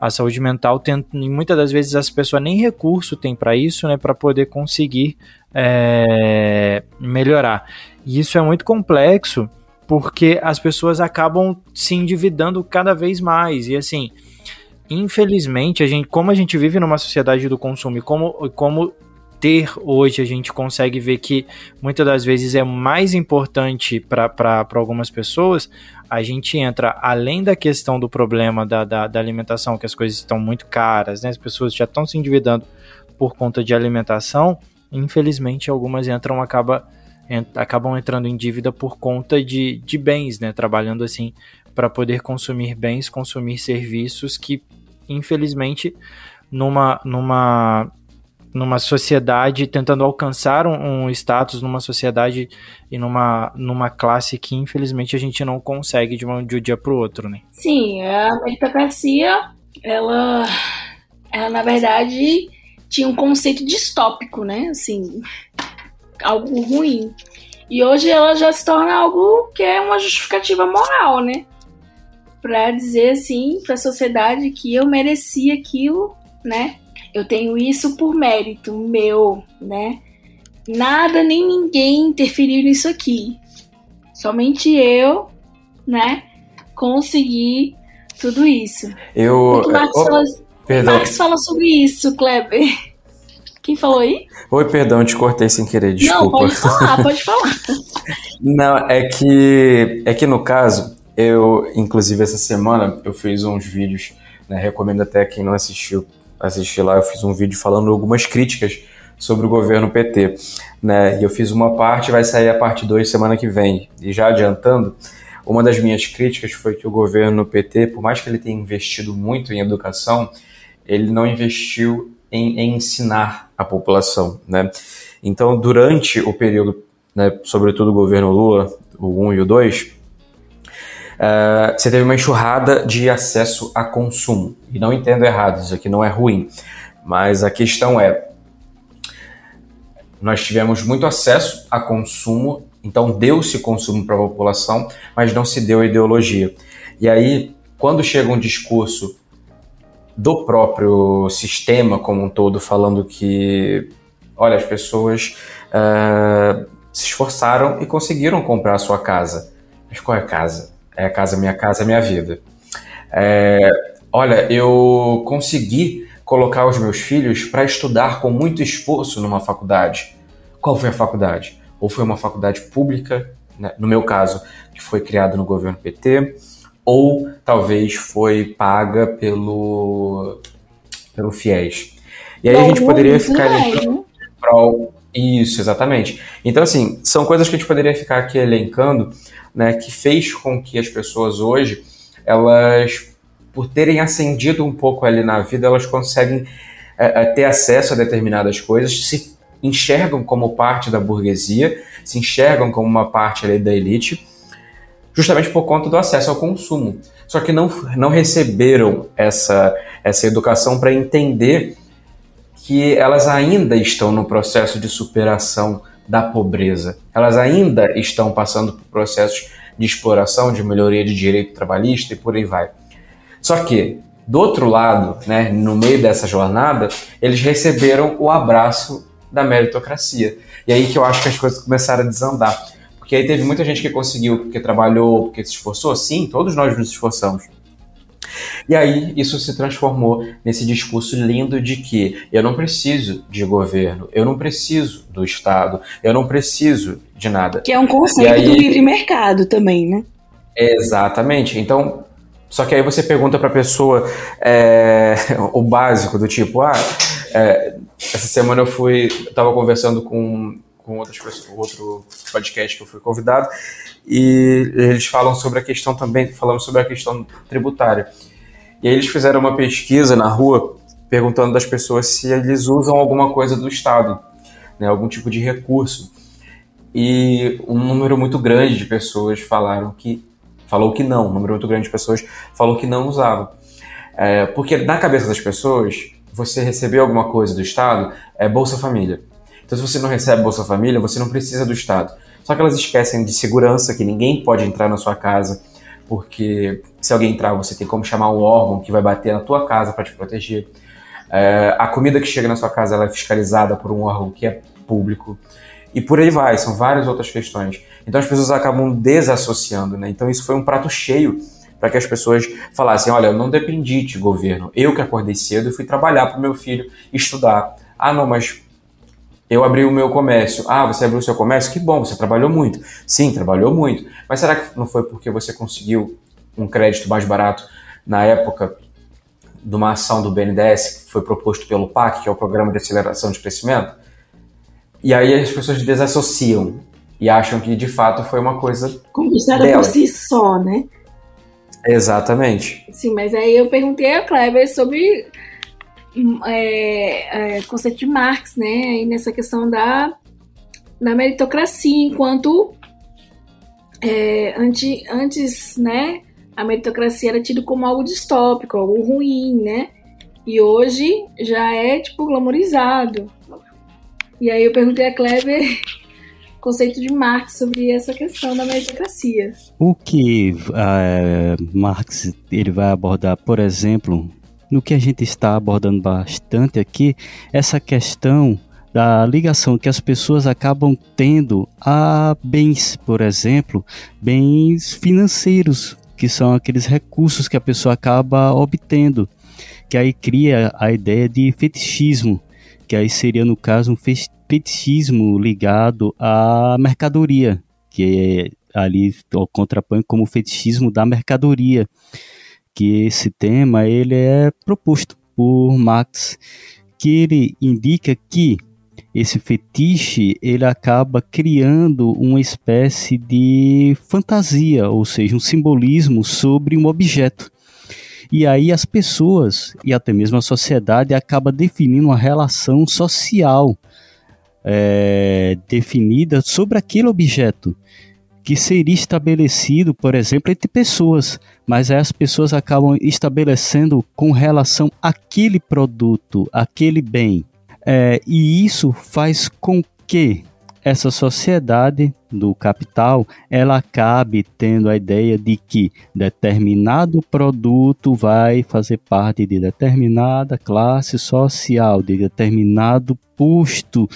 à saúde mental, tendo, e muitas das vezes as pessoas nem recurso tem para isso, né, para poder conseguir é, melhorar. E isso é muito complexo porque as pessoas acabam se endividando cada vez mais e assim infelizmente, a gente, como a gente vive numa sociedade do consumo e como, como ter hoje a gente consegue ver que muitas das vezes é mais importante para algumas pessoas, a gente entra além da questão do problema da, da, da, alimentação, que as coisas estão muito caras, né? as pessoas já estão se endividando por conta de alimentação, infelizmente algumas entram, acaba, acabam entrando em dívida por conta de, de bens, né? trabalhando assim para poder consumir bens, consumir serviços que infelizmente, numa, numa, numa sociedade, tentando alcançar um, um status numa sociedade e numa, numa classe que, infelizmente, a gente não consegue de, um, de um dia para o outro, né? Sim, a meritocracia, ela, ela, na verdade, tinha um conceito distópico, né? Assim, algo ruim. E hoje ela já se torna algo que é uma justificativa moral, né? para dizer assim para a sociedade que eu merecia aquilo, né? Eu tenho isso por mérito meu, né? Nada nem ninguém interferiu nisso aqui. Somente eu, né? Consegui tudo isso. Eu. O Marx, oh, fala, perdão. Marx fala sobre isso, Kleber. Quem falou aí? Oi, perdão, te cortei sem querer, desculpa. Não, pode falar, pode falar. Não, é que é que no caso eu, inclusive, essa semana eu fiz uns vídeos, né, recomendo até quem não assistiu assistir lá, eu fiz um vídeo falando algumas críticas sobre o governo PT, né? E eu fiz uma parte, vai sair a parte 2 semana que vem. E já adiantando, uma das minhas críticas foi que o governo PT, por mais que ele tenha investido muito em educação, ele não investiu em, em ensinar a população, né? Então, durante o período, né, sobretudo o governo Lula, o 1 e o 2, uh, você teve uma enxurrada de acesso a consumo. E não entendo errado, isso aqui não é ruim. Mas a questão é: nós tivemos muito acesso a consumo, então deu-se consumo para a população, mas não se deu ideologia. E aí, quando chega um discurso do próprio sistema como um todo, falando que, olha, as pessoas uh, se esforçaram e conseguiram comprar a sua casa. Mas qual é a casa? É a casa minha casa, minha vida. É, olha, eu consegui colocar os meus filhos para estudar com muito esforço numa faculdade. Qual foi a faculdade? Ou foi uma faculdade pública, né, no meu caso, que foi criada no governo PT, ou talvez foi paga pelo, pelo FIES. E aí a gente poderia ficar elencando Isso, exatamente. Então, assim, são coisas que a gente poderia ficar aqui elencando né, que fez com que as pessoas hoje, elas, por terem ascendido um pouco ali na vida, elas conseguem é, é, ter acesso a determinadas coisas, se enxergam como parte da burguesia, se enxergam como uma parte ali da elite, justamente por conta do acesso ao consumo. Só que não, não receberam essa, essa educação para entender que elas ainda estão no processo de superação da pobreza. Elas ainda estão passando por processos de exploração, de melhoria de direito trabalhista e por aí vai. Só que, do outro lado, né, no meio dessa jornada, eles receberam o abraço da meritocracia. E aí que eu acho que as coisas começaram a desandar. Porque aí teve muita gente que conseguiu, porque trabalhou, porque se esforçou. Sim, todos nós nos esforçamos. E aí isso se transformou nesse discurso lindo de que eu não preciso de governo, eu não preciso do Estado, eu não preciso de nada. Que é um conceito aí... do livre mercado também, né? Exatamente. Então, só que aí você pergunta para a pessoa é, o básico do tipo, ah, é, essa semana eu fui, estava conversando com com outras pessoas, outro podcast que eu fui convidado, e eles falam sobre a questão também, falamos sobre a questão tributária. E aí eles fizeram uma pesquisa na rua perguntando das pessoas se eles usam alguma coisa do Estado, né, algum tipo de recurso. E um número muito grande de pessoas falaram que falou que não, um número muito grande de pessoas falou que não usava. É, porque na cabeça das pessoas, você receber alguma coisa do Estado é Bolsa Família. Então, se você não recebe Bolsa Família, você não precisa do Estado. Só que elas esquecem de segurança, que ninguém pode entrar na sua casa, porque se alguém entrar, você tem como chamar um órgão que vai bater na tua casa para te proteger. É, a comida que chega na sua casa ela é fiscalizada por um órgão que é público. E por aí vai, são várias outras questões. Então as pessoas acabam desassociando, né? Então isso foi um prato cheio para que as pessoas falassem: olha, eu não dependi de governo, eu que acordei cedo e fui trabalhar para o meu filho estudar. Ah, não, mas eu abri o meu comércio. Ah, você abriu o seu comércio? Que bom, você trabalhou muito. Sim, trabalhou muito. Mas será que não foi porque você conseguiu um crédito mais barato na época de uma ação do BNDES que foi proposto pelo PAC, que é o Programa de Aceleração de Crescimento? E aí as pessoas desassociam e acham que de fato foi uma coisa conquistada dela. por si só, né? Exatamente. Sim, mas aí eu perguntei ao Kleber sobre é, é, conceito de Marx, né? Aí nessa questão da, da meritocracia, enquanto é, antes, antes, né? A meritocracia era tido como algo distópico, algo ruim, né? E hoje já é, tipo, glamorizado. E aí eu perguntei a Kleber conceito de Marx sobre essa questão da meritocracia. O que uh, Marx ele vai abordar, por exemplo, no que a gente está abordando bastante aqui, essa questão da ligação que as pessoas acabam tendo a bens, por exemplo, bens financeiros, que são aqueles recursos que a pessoa acaba obtendo, que aí cria a ideia de fetichismo, que aí seria no caso um fetichismo ligado à mercadoria, que é ali contrapõe como fetichismo da mercadoria que esse tema ele é proposto por Marx, que ele indica que esse fetiche ele acaba criando uma espécie de fantasia, ou seja, um simbolismo sobre um objeto. E aí as pessoas e até mesmo a sociedade acaba definindo uma relação social é, definida sobre aquele objeto que seria estabelecido, por exemplo, entre pessoas, mas aí as pessoas acabam estabelecendo com relação àquele produto, aquele bem. É, e isso faz com que essa sociedade do capital ela acabe tendo a ideia de que determinado produto vai fazer parte de determinada classe social, de determinado posto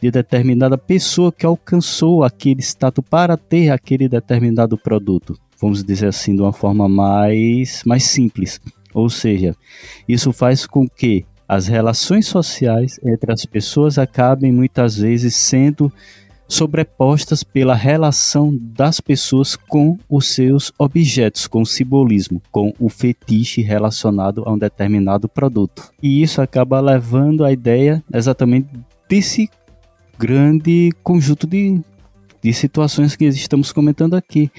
de determinada pessoa que alcançou aquele status para ter aquele determinado produto. Vamos dizer assim, de uma forma mais, mais simples. Ou seja, isso faz com que as relações sociais entre as pessoas acabem muitas vezes sendo sobrepostas pela relação das pessoas com os seus objetos, com o simbolismo, com o fetiche relacionado a um determinado produto. E isso acaba levando a ideia exatamente desse grande conjunto de, de situações que estamos comentando aqui,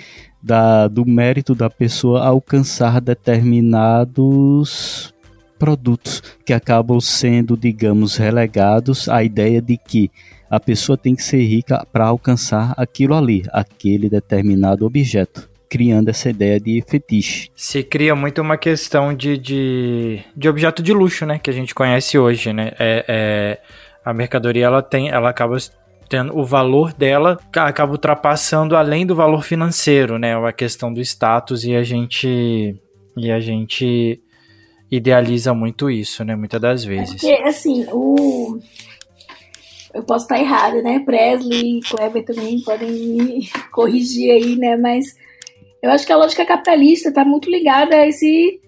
da, do mérito da pessoa alcançar determinados produtos que acabam sendo, digamos, relegados à ideia de que a pessoa tem que ser rica para alcançar aquilo ali, aquele determinado objeto criando essa ideia de fetiche. Se cria muito uma questão de, de, de objeto de luxo, né? Que a gente conhece hoje, né? É, é, a mercadoria ela tem, ela acaba tendo o valor dela acaba ultrapassando além do valor financeiro, né? A questão do status e a gente e a gente idealiza muito isso, né? Muitas das é vezes. É porque, assim, o eu posso estar errado, né? Presley e Kleber também podem me corrigir aí, né? Mas eu acho que a lógica capitalista está muito ligada a esse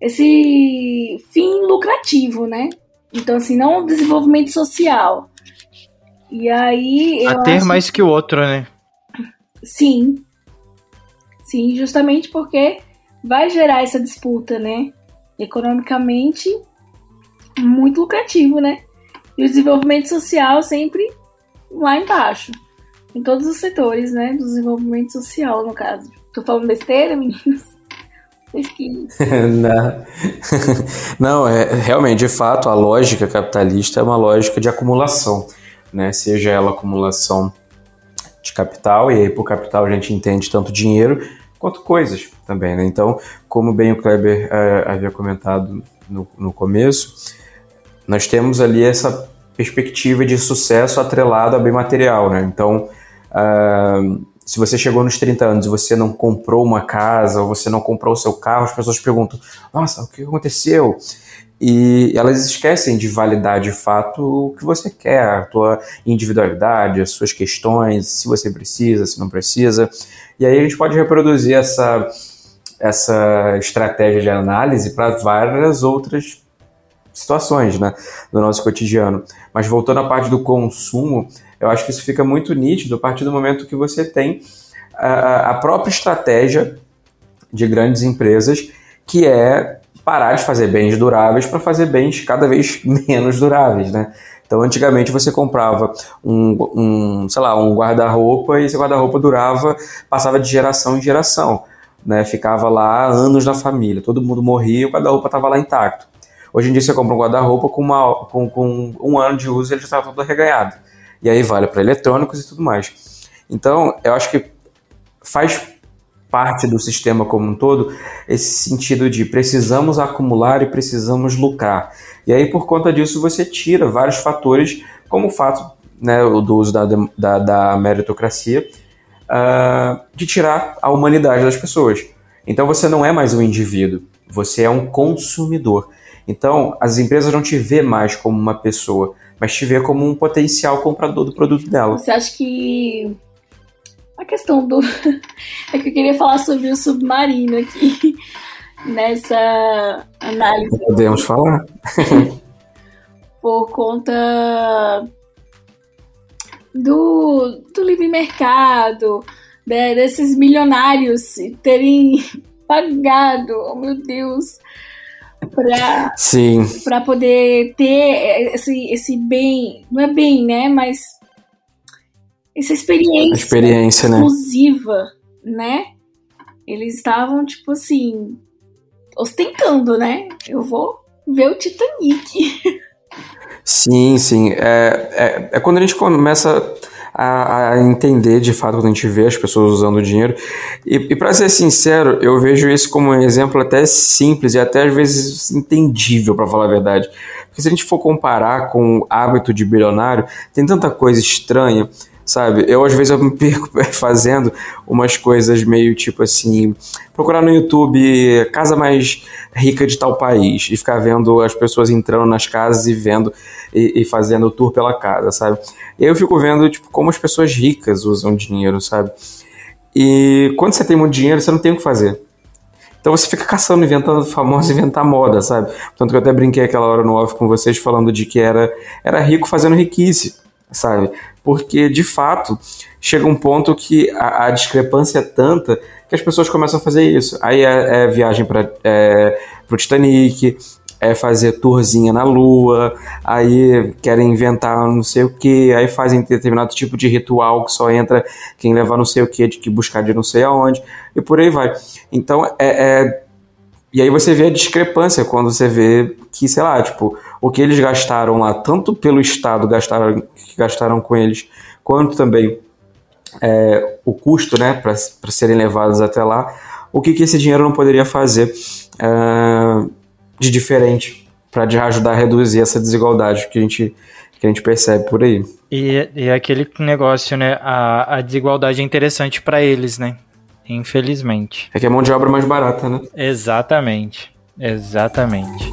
esse fim lucrativo, né? Então, assim, não o desenvolvimento social. E aí. a ter mais que o outro, né? Sim. Sim, justamente porque vai gerar essa disputa, né? Economicamente, muito lucrativo, né? E o desenvolvimento social sempre lá embaixo. Em todos os setores, né? Do desenvolvimento social, no caso. Tô falando besteira, meninos? Não. Não, é realmente, de fato, a lógica capitalista é uma lógica de acumulação, né? Seja ela acumulação de capital, e aí por capital a gente entende tanto dinheiro quanto coisas também, né? Então, como bem o Kleber uh, havia comentado no, no começo, nós temos ali essa perspectiva de sucesso atrelado a bem material, né? Então, uh, se você chegou nos 30 anos e você não comprou uma casa ou você não comprou o seu carro, as pessoas perguntam: Nossa, o que aconteceu? E elas esquecem de validar de fato o que você quer, a tua individualidade, as suas questões, se você precisa, se não precisa. E aí a gente pode reproduzir essa, essa estratégia de análise para várias outras situações né, do nosso cotidiano. Mas voltando à parte do consumo, eu acho que isso fica muito nítido a partir do momento que você tem a, a própria estratégia de grandes empresas, que é parar de fazer bens duráveis para fazer bens cada vez menos duráveis, né? Então, antigamente você comprava um, um sei lá, um guarda-roupa e esse guarda-roupa durava, passava de geração em geração, né? Ficava lá anos na família, todo mundo morria o guarda-roupa estava lá intacto. Hoje em dia você compra um guarda-roupa com, com, com, um ano de uso ele já está todo arreganhado. E aí vale para eletrônicos e tudo mais. Então, eu acho que faz parte do sistema como um todo esse sentido de precisamos acumular e precisamos lucrar. E aí, por conta disso, você tira vários fatores, como o fato né, do uso da, da, da meritocracia, uh, de tirar a humanidade das pessoas. Então, você não é mais um indivíduo, você é um consumidor. Então, as empresas não te vê mais como uma pessoa, mas te vê como um potencial comprador do produto dela. Você acha que a questão do. é que eu queria falar sobre o submarino aqui, nessa análise. Podemos falar. Por conta do, do livre mercado, né, desses milionários terem pagado, oh meu Deus, para para poder ter esse, esse bem, não é bem, né, mas essa experiência, experiência né? exclusiva, né? né? Eles estavam, tipo assim, ostentando, né? Eu vou ver o Titanic. Sim, sim. É, é, é quando a gente começa a, a, entender de fato, quando a gente vê as pessoas usando o dinheiro. E, e para ser sincero, eu vejo isso como um exemplo até simples e até às vezes entendível, para falar a verdade. Porque se a gente for comparar com o hábito de bilionário, tem tanta coisa estranha sabe? Eu às vezes eu me perco fazendo umas coisas meio tipo assim, procurar no YouTube casa mais rica de tal país e ficar vendo as pessoas entrando nas casas e vendo e, e fazendo o tour pela casa, sabe? E eu fico vendo tipo como as pessoas ricas usam dinheiro, sabe? E quando você tem muito dinheiro, você não tem o que fazer. Então você fica caçando, inventando famoso, inventar moda, sabe? Tanto que eu até brinquei aquela hora no off com vocês falando de que era, era rico fazendo riquice sabe? Porque, de fato, chega um ponto que a, a discrepância é tanta que as pessoas começam a fazer isso. Aí é, é viagem para é, o Titanic, é fazer tourzinha na Lua, aí querem inventar não sei o que, aí fazem determinado tipo de ritual que só entra quem levar não sei o que, de que buscar de não sei aonde, e por aí vai. Então, é, é e aí você vê a discrepância quando você vê que, sei lá, tipo, o que eles gastaram lá, tanto pelo Estado gastaram, que gastaram com eles, quanto também é, o custo, né, para serem levados até lá, o que, que esse dinheiro não poderia fazer é, de diferente para ajudar a reduzir essa desigualdade que a gente, que a gente percebe por aí. E, e aquele negócio, né, a, a desigualdade é interessante para eles, né? Infelizmente. É que é mão de obra mais barata, né? Exatamente. Exatamente.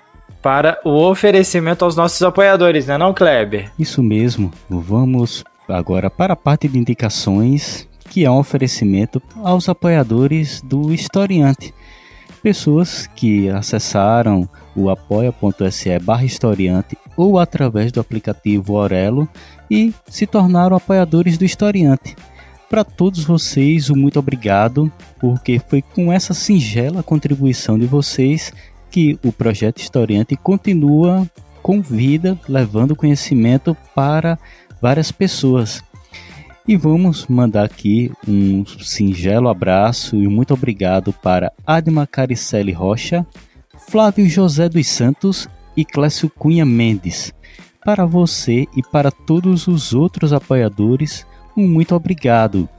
para o oferecimento aos nossos apoiadores, né, não, Kleber? Isso mesmo. Vamos agora para a parte de indicações, que é um oferecimento aos apoiadores do Historiante. Pessoas que acessaram o apoia.se barra historiante ou através do aplicativo Orelo e se tornaram apoiadores do Historiante. Para todos vocês, o muito obrigado, porque foi com essa singela contribuição de vocês que o projeto Historiante continua com vida, levando conhecimento para várias pessoas. E vamos mandar aqui um singelo abraço e muito obrigado para Adma Caricelli Rocha, Flávio José dos Santos e Clécio Cunha Mendes. Para você e para todos os outros apoiadores, um muito obrigado.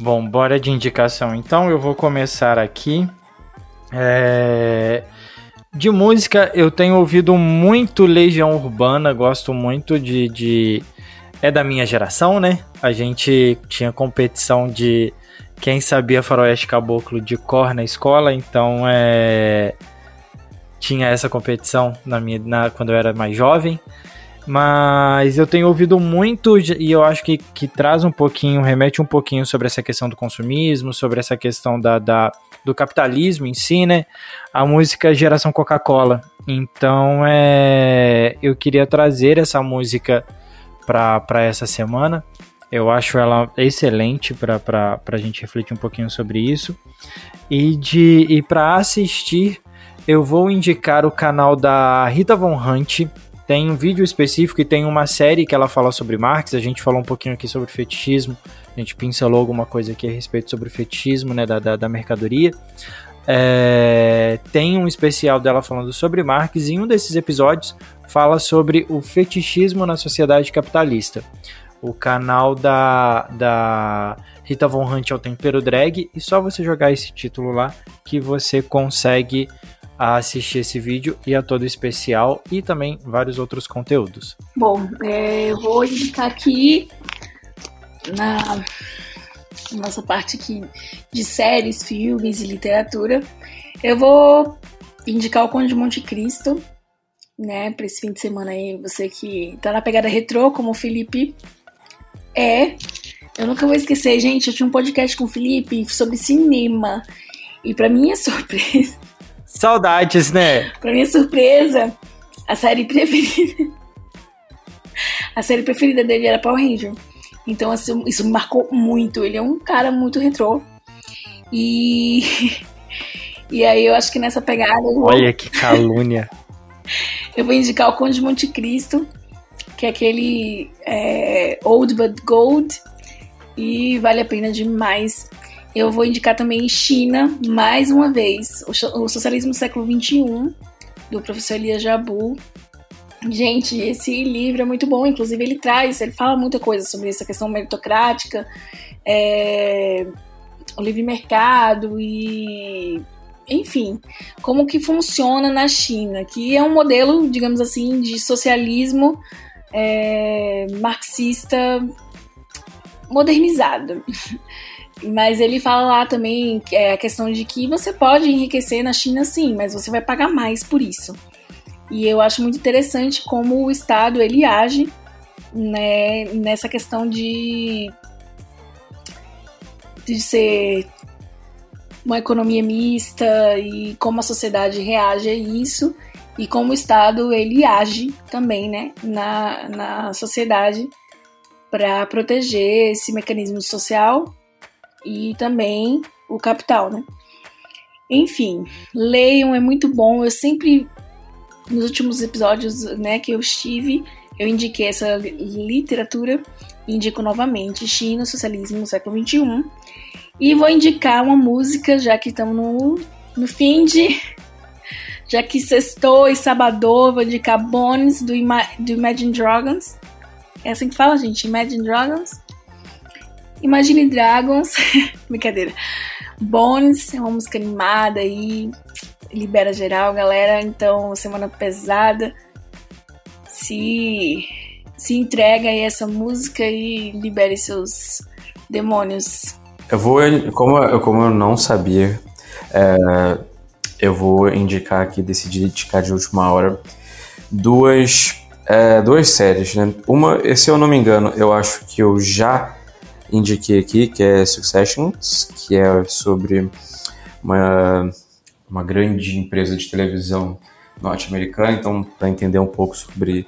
Bom, bora de indicação. Então eu vou começar aqui. É... De música, eu tenho ouvido muito Legião Urbana, gosto muito de, de. É da minha geração, né? A gente tinha competição de quem sabia Faroeste Caboclo de cor na escola, então é. Tinha essa competição na minha, na, quando eu era mais jovem. Mas eu tenho ouvido muito e eu acho que, que traz um pouquinho, remete um pouquinho sobre essa questão do consumismo, sobre essa questão da, da do capitalismo em si, né? A música Geração Coca-Cola. Então, é, eu queria trazer essa música para essa semana. Eu acho ela excelente para a gente refletir um pouquinho sobre isso. E, de, e para assistir, eu vou indicar o canal da Rita Von Hunt. Tem um vídeo específico e tem uma série que ela fala sobre Marx. A gente falou um pouquinho aqui sobre fetichismo a gente pincelou alguma coisa aqui a respeito sobre o fetichismo né, da, da, da mercadoria. É, tem um especial dela falando sobre Marx e um desses episódios fala sobre o fetichismo na sociedade capitalista. O canal da, da Rita Von Hunt é o Tempero Drag e só você jogar esse título lá que você consegue assistir esse vídeo e a todo especial e também vários outros conteúdos. Bom, é, eu vou indicar aqui na nossa parte aqui de séries, filmes e literatura, eu vou indicar o Conde de Monte Cristo, né, para esse fim de semana aí, você que tá na pegada retrô, como o Felipe é. Eu nunca vou esquecer, gente, eu tinha um podcast com o Felipe sobre cinema. E para minha surpresa. Saudades, né? pra minha surpresa, a série preferida. a série preferida dele era Power Ranger. Então, assim, isso me marcou muito. Ele é um cara muito retrô. E. e aí eu acho que nessa pegada. Vou... Olha que calúnia. eu vou indicar o Conde de Monte Cristo, que é aquele é, Old But Gold. E vale a pena demais. Eu vou indicar também China, mais uma vez, o, Socialismo do Século XXI, do professor Elias Jabu. Gente, esse livro é muito bom, inclusive ele traz, ele fala muita coisa sobre essa questão meritocrática, é, o livre mercado e enfim, como que funciona na China, que é um modelo, digamos assim, de socialismo é, marxista modernizado. Mas ele fala lá também é, a questão de que você pode enriquecer na China sim, mas você vai pagar mais por isso. E eu acho muito interessante como o Estado ele age né, nessa questão de, de ser uma economia mista e como a sociedade reage a isso e como o Estado ele age também né, na, na sociedade para proteger esse mecanismo social e também o capital, né? Enfim, leiam, é muito bom. Eu sempre nos últimos episódios né, que eu estive, eu indiquei essa literatura, indico novamente China, Socialismo no século XXI. E vou indicar uma música, já que estamos no, no fim de. Já que sextou e sabadou, vou indicar Bones do, Ima do Imagine Dragons. É assim que fala, gente? Imagine Dragons? Imagine Dragons. Brincadeira. Bones é uma música animada aí libera geral, galera. Então, semana pesada. Se se entrega aí essa música e libere seus demônios. Eu vou, como, como eu não sabia, é, eu vou indicar aqui, decidi indicar de última hora, duas, é, duas séries, né? Uma, se eu não me engano, eu acho que eu já indiquei aqui, que é Succession, que é sobre uma, uma grande empresa de televisão norte-americana, então para entender um pouco sobre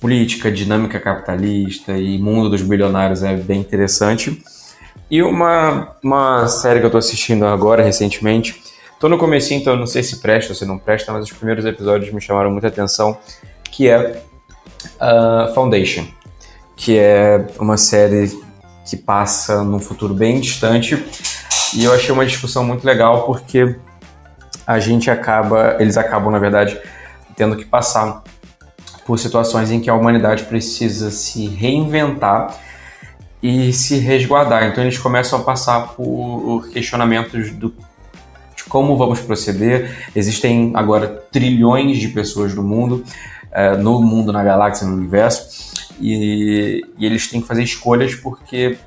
política, dinâmica capitalista e mundo dos bilionários é bem interessante. E uma, uma série que eu estou assistindo agora, recentemente, Tô no começo, então não sei se presta ou se não presta, mas os primeiros episódios me chamaram muita atenção, que é uh, Foundation, que é uma série que passa num futuro bem distante, e eu achei uma discussão muito legal porque a gente acaba, eles acabam, na verdade, tendo que passar por situações em que a humanidade precisa se reinventar e se resguardar. Então eles começam a passar por questionamentos do como vamos proceder. Existem agora trilhões de pessoas no mundo, uh, no mundo, na galáxia, no universo, e, e eles têm que fazer escolhas porque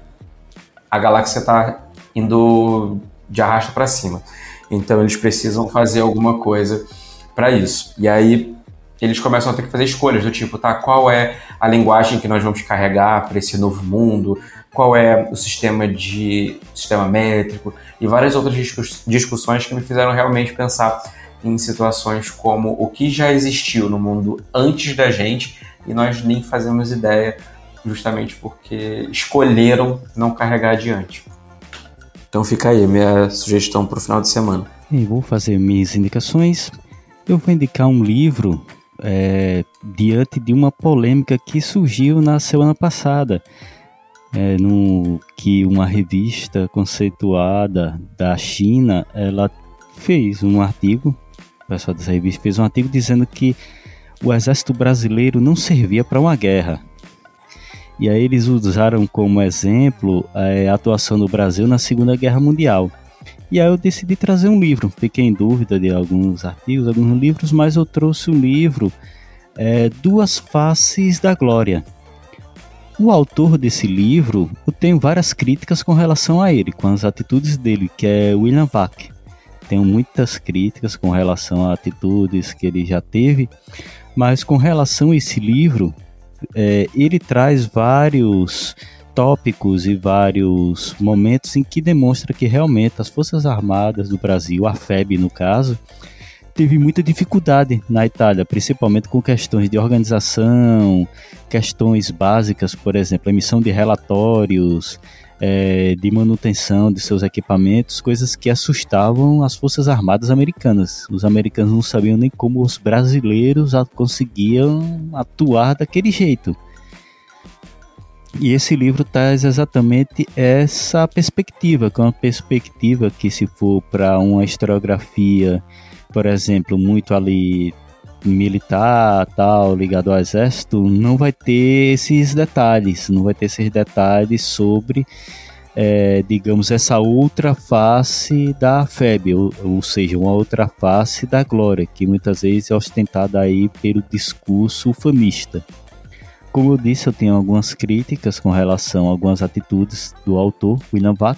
a galáxia está indo de arrasta para cima. Então eles precisam fazer alguma coisa para isso. E aí eles começam a ter que fazer escolhas do tipo, tá, qual é a linguagem que nós vamos carregar para esse novo mundo? Qual é o sistema de sistema métrico? e várias outras discussões que me fizeram realmente pensar em situações como o que já existiu no mundo antes da gente e nós nem fazemos ideia, justamente porque escolheram não carregar adiante. Então fica aí minha sugestão para o final de semana. E vou fazer minhas indicações. Eu vou indicar um livro é, diante de uma polêmica que surgiu na semana passada é, no, que uma revista conceituada da China ela fez um artigo, o pessoal dessa revista fez um artigo dizendo que o exército brasileiro não servia para uma guerra. E aí eles usaram como exemplo a atuação do Brasil na Segunda Guerra Mundial. E aí eu decidi trazer um livro. Fiquei em dúvida de alguns artigos, alguns livros, mas eu trouxe o um livro é, Duas Faces da Glória, o autor desse livro, eu tenho várias críticas com relação a ele, com as atitudes dele, que é William Vac. Tenho muitas críticas com relação a atitudes que ele já teve, mas com relação a esse livro, é, ele traz vários tópicos e vários momentos em que demonstra que realmente as Forças Armadas do Brasil, a FEB no caso, teve muita dificuldade na Itália, principalmente com questões de organização, questões básicas, por exemplo, emissão de relatórios, é, de manutenção de seus equipamentos, coisas que assustavam as Forças Armadas americanas. Os americanos não sabiam nem como os brasileiros conseguiam atuar daquele jeito. E esse livro traz exatamente essa perspectiva, que é uma perspectiva que, se for para uma historiografia por exemplo, muito ali militar, tal, ligado ao exército, não vai ter esses detalhes, não vai ter esses detalhes sobre, é, digamos, essa outra face da FEB, ou, ou, seja, uma outra face da glória, que muitas vezes é ostentada aí pelo discurso famista. Como eu disse, eu tenho algumas críticas com relação a algumas atitudes do autor, William Bach,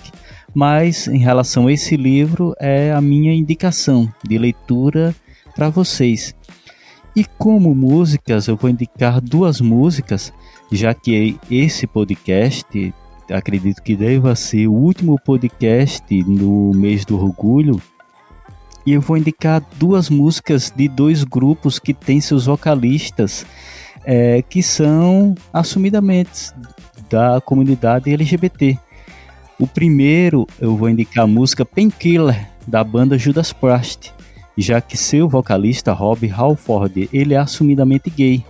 mas em relação a esse livro é a minha indicação de leitura para vocês. E como músicas, eu vou indicar duas músicas, já que esse podcast, acredito que deva ser o último podcast no mês do orgulho. E eu vou indicar duas músicas de dois grupos que têm seus vocalistas é, que são assumidamente da comunidade LGBT. O primeiro eu vou indicar a música Painkiller da banda Judas Priest, já que seu vocalista Rob Halford ele é assumidamente gay.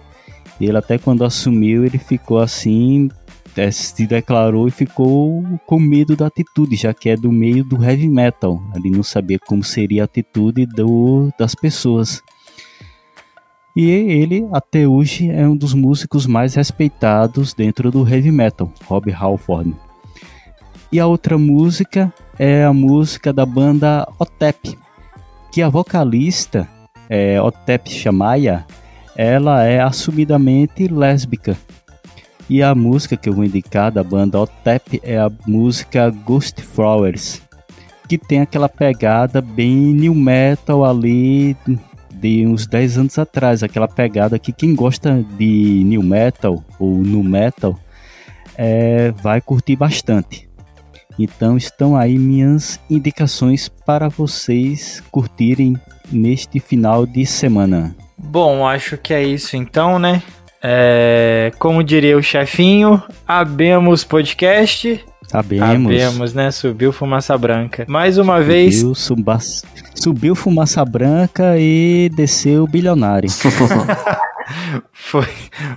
Ele até quando assumiu ele ficou assim, é, se declarou e ficou com medo da atitude, já que é do meio do heavy metal. Ele não sabia como seria a atitude do, das pessoas. E ele, até hoje, é um dos músicos mais respeitados dentro do heavy metal, Rob Halford. E a outra música é a música da banda Otep, que a vocalista, é, Otep Shamaya, ela é assumidamente lésbica. E a música que eu vou indicar da banda Otep é a música Ghost Flowers. que tem aquela pegada bem new metal ali de uns 10 anos atrás, aquela pegada que quem gosta de new metal ou nu metal é, vai curtir bastante. Então estão aí minhas indicações para vocês curtirem neste final de semana. Bom, acho que é isso então, né? É, como diria o chefinho, abemos podcast. Abemos. Abemos, né? Subiu fumaça branca. Mais uma Subiu, vez. Suba... Subiu fumaça branca e desceu bilionário. foi,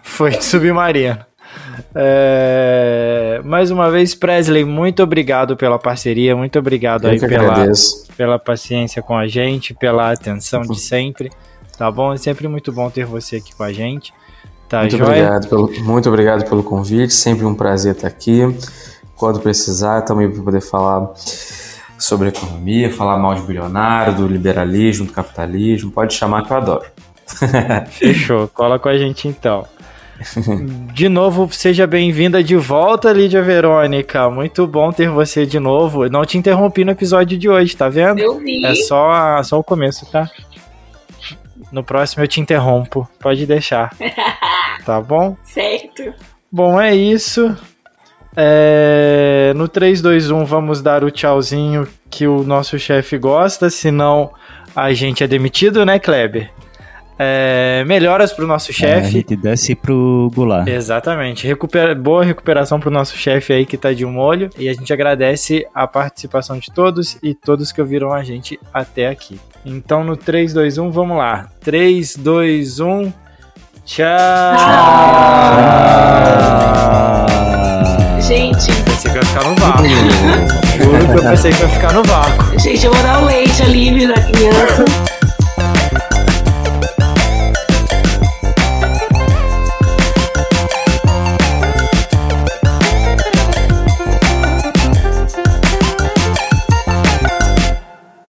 foi submarino. É... Mais uma vez, Presley, muito obrigado pela parceria, muito obrigado Eu aí pela, agradeço. pela paciência com a gente, pela atenção de sempre. Tá bom? É sempre muito bom ter você aqui com a gente. Tá muito, joia? obrigado pelo, muito obrigado pelo convite, sempre um prazer estar aqui. Quando precisar, também para poder falar sobre economia, falar mal de bilionário, do liberalismo, do capitalismo. Pode chamar que eu adoro. Fechou, cola com a gente então. De novo, seja bem-vinda de volta, Lídia Verônica. Muito bom ter você de novo. Não te interrompi no episódio de hoje, tá vendo? Eu vi. É só, só o começo, tá? No próximo eu te interrompo. Pode deixar. tá bom? Certo. Bom, é isso. É... No 3, 2, 1, vamos dar o tchauzinho que o nosso chefe gosta, senão a gente é demitido, né, Kleber? É, melhoras pro nosso É, a chefe. gente desce pro Goulart. Exatamente. Recupera- boa recuperação pro nosso chefe aí que tá de molho. E a gente agradece a participação de todos e todos que ouviram a gente até aqui. Então no 3, 2, 1, vamos lá. 3, 2, 1. Tchau! Gente, Pensei que ia ficar no vácuo. Juro que eu pensei que ia ficar no vácuo. gente, eu vou dar o leite ali, da criança.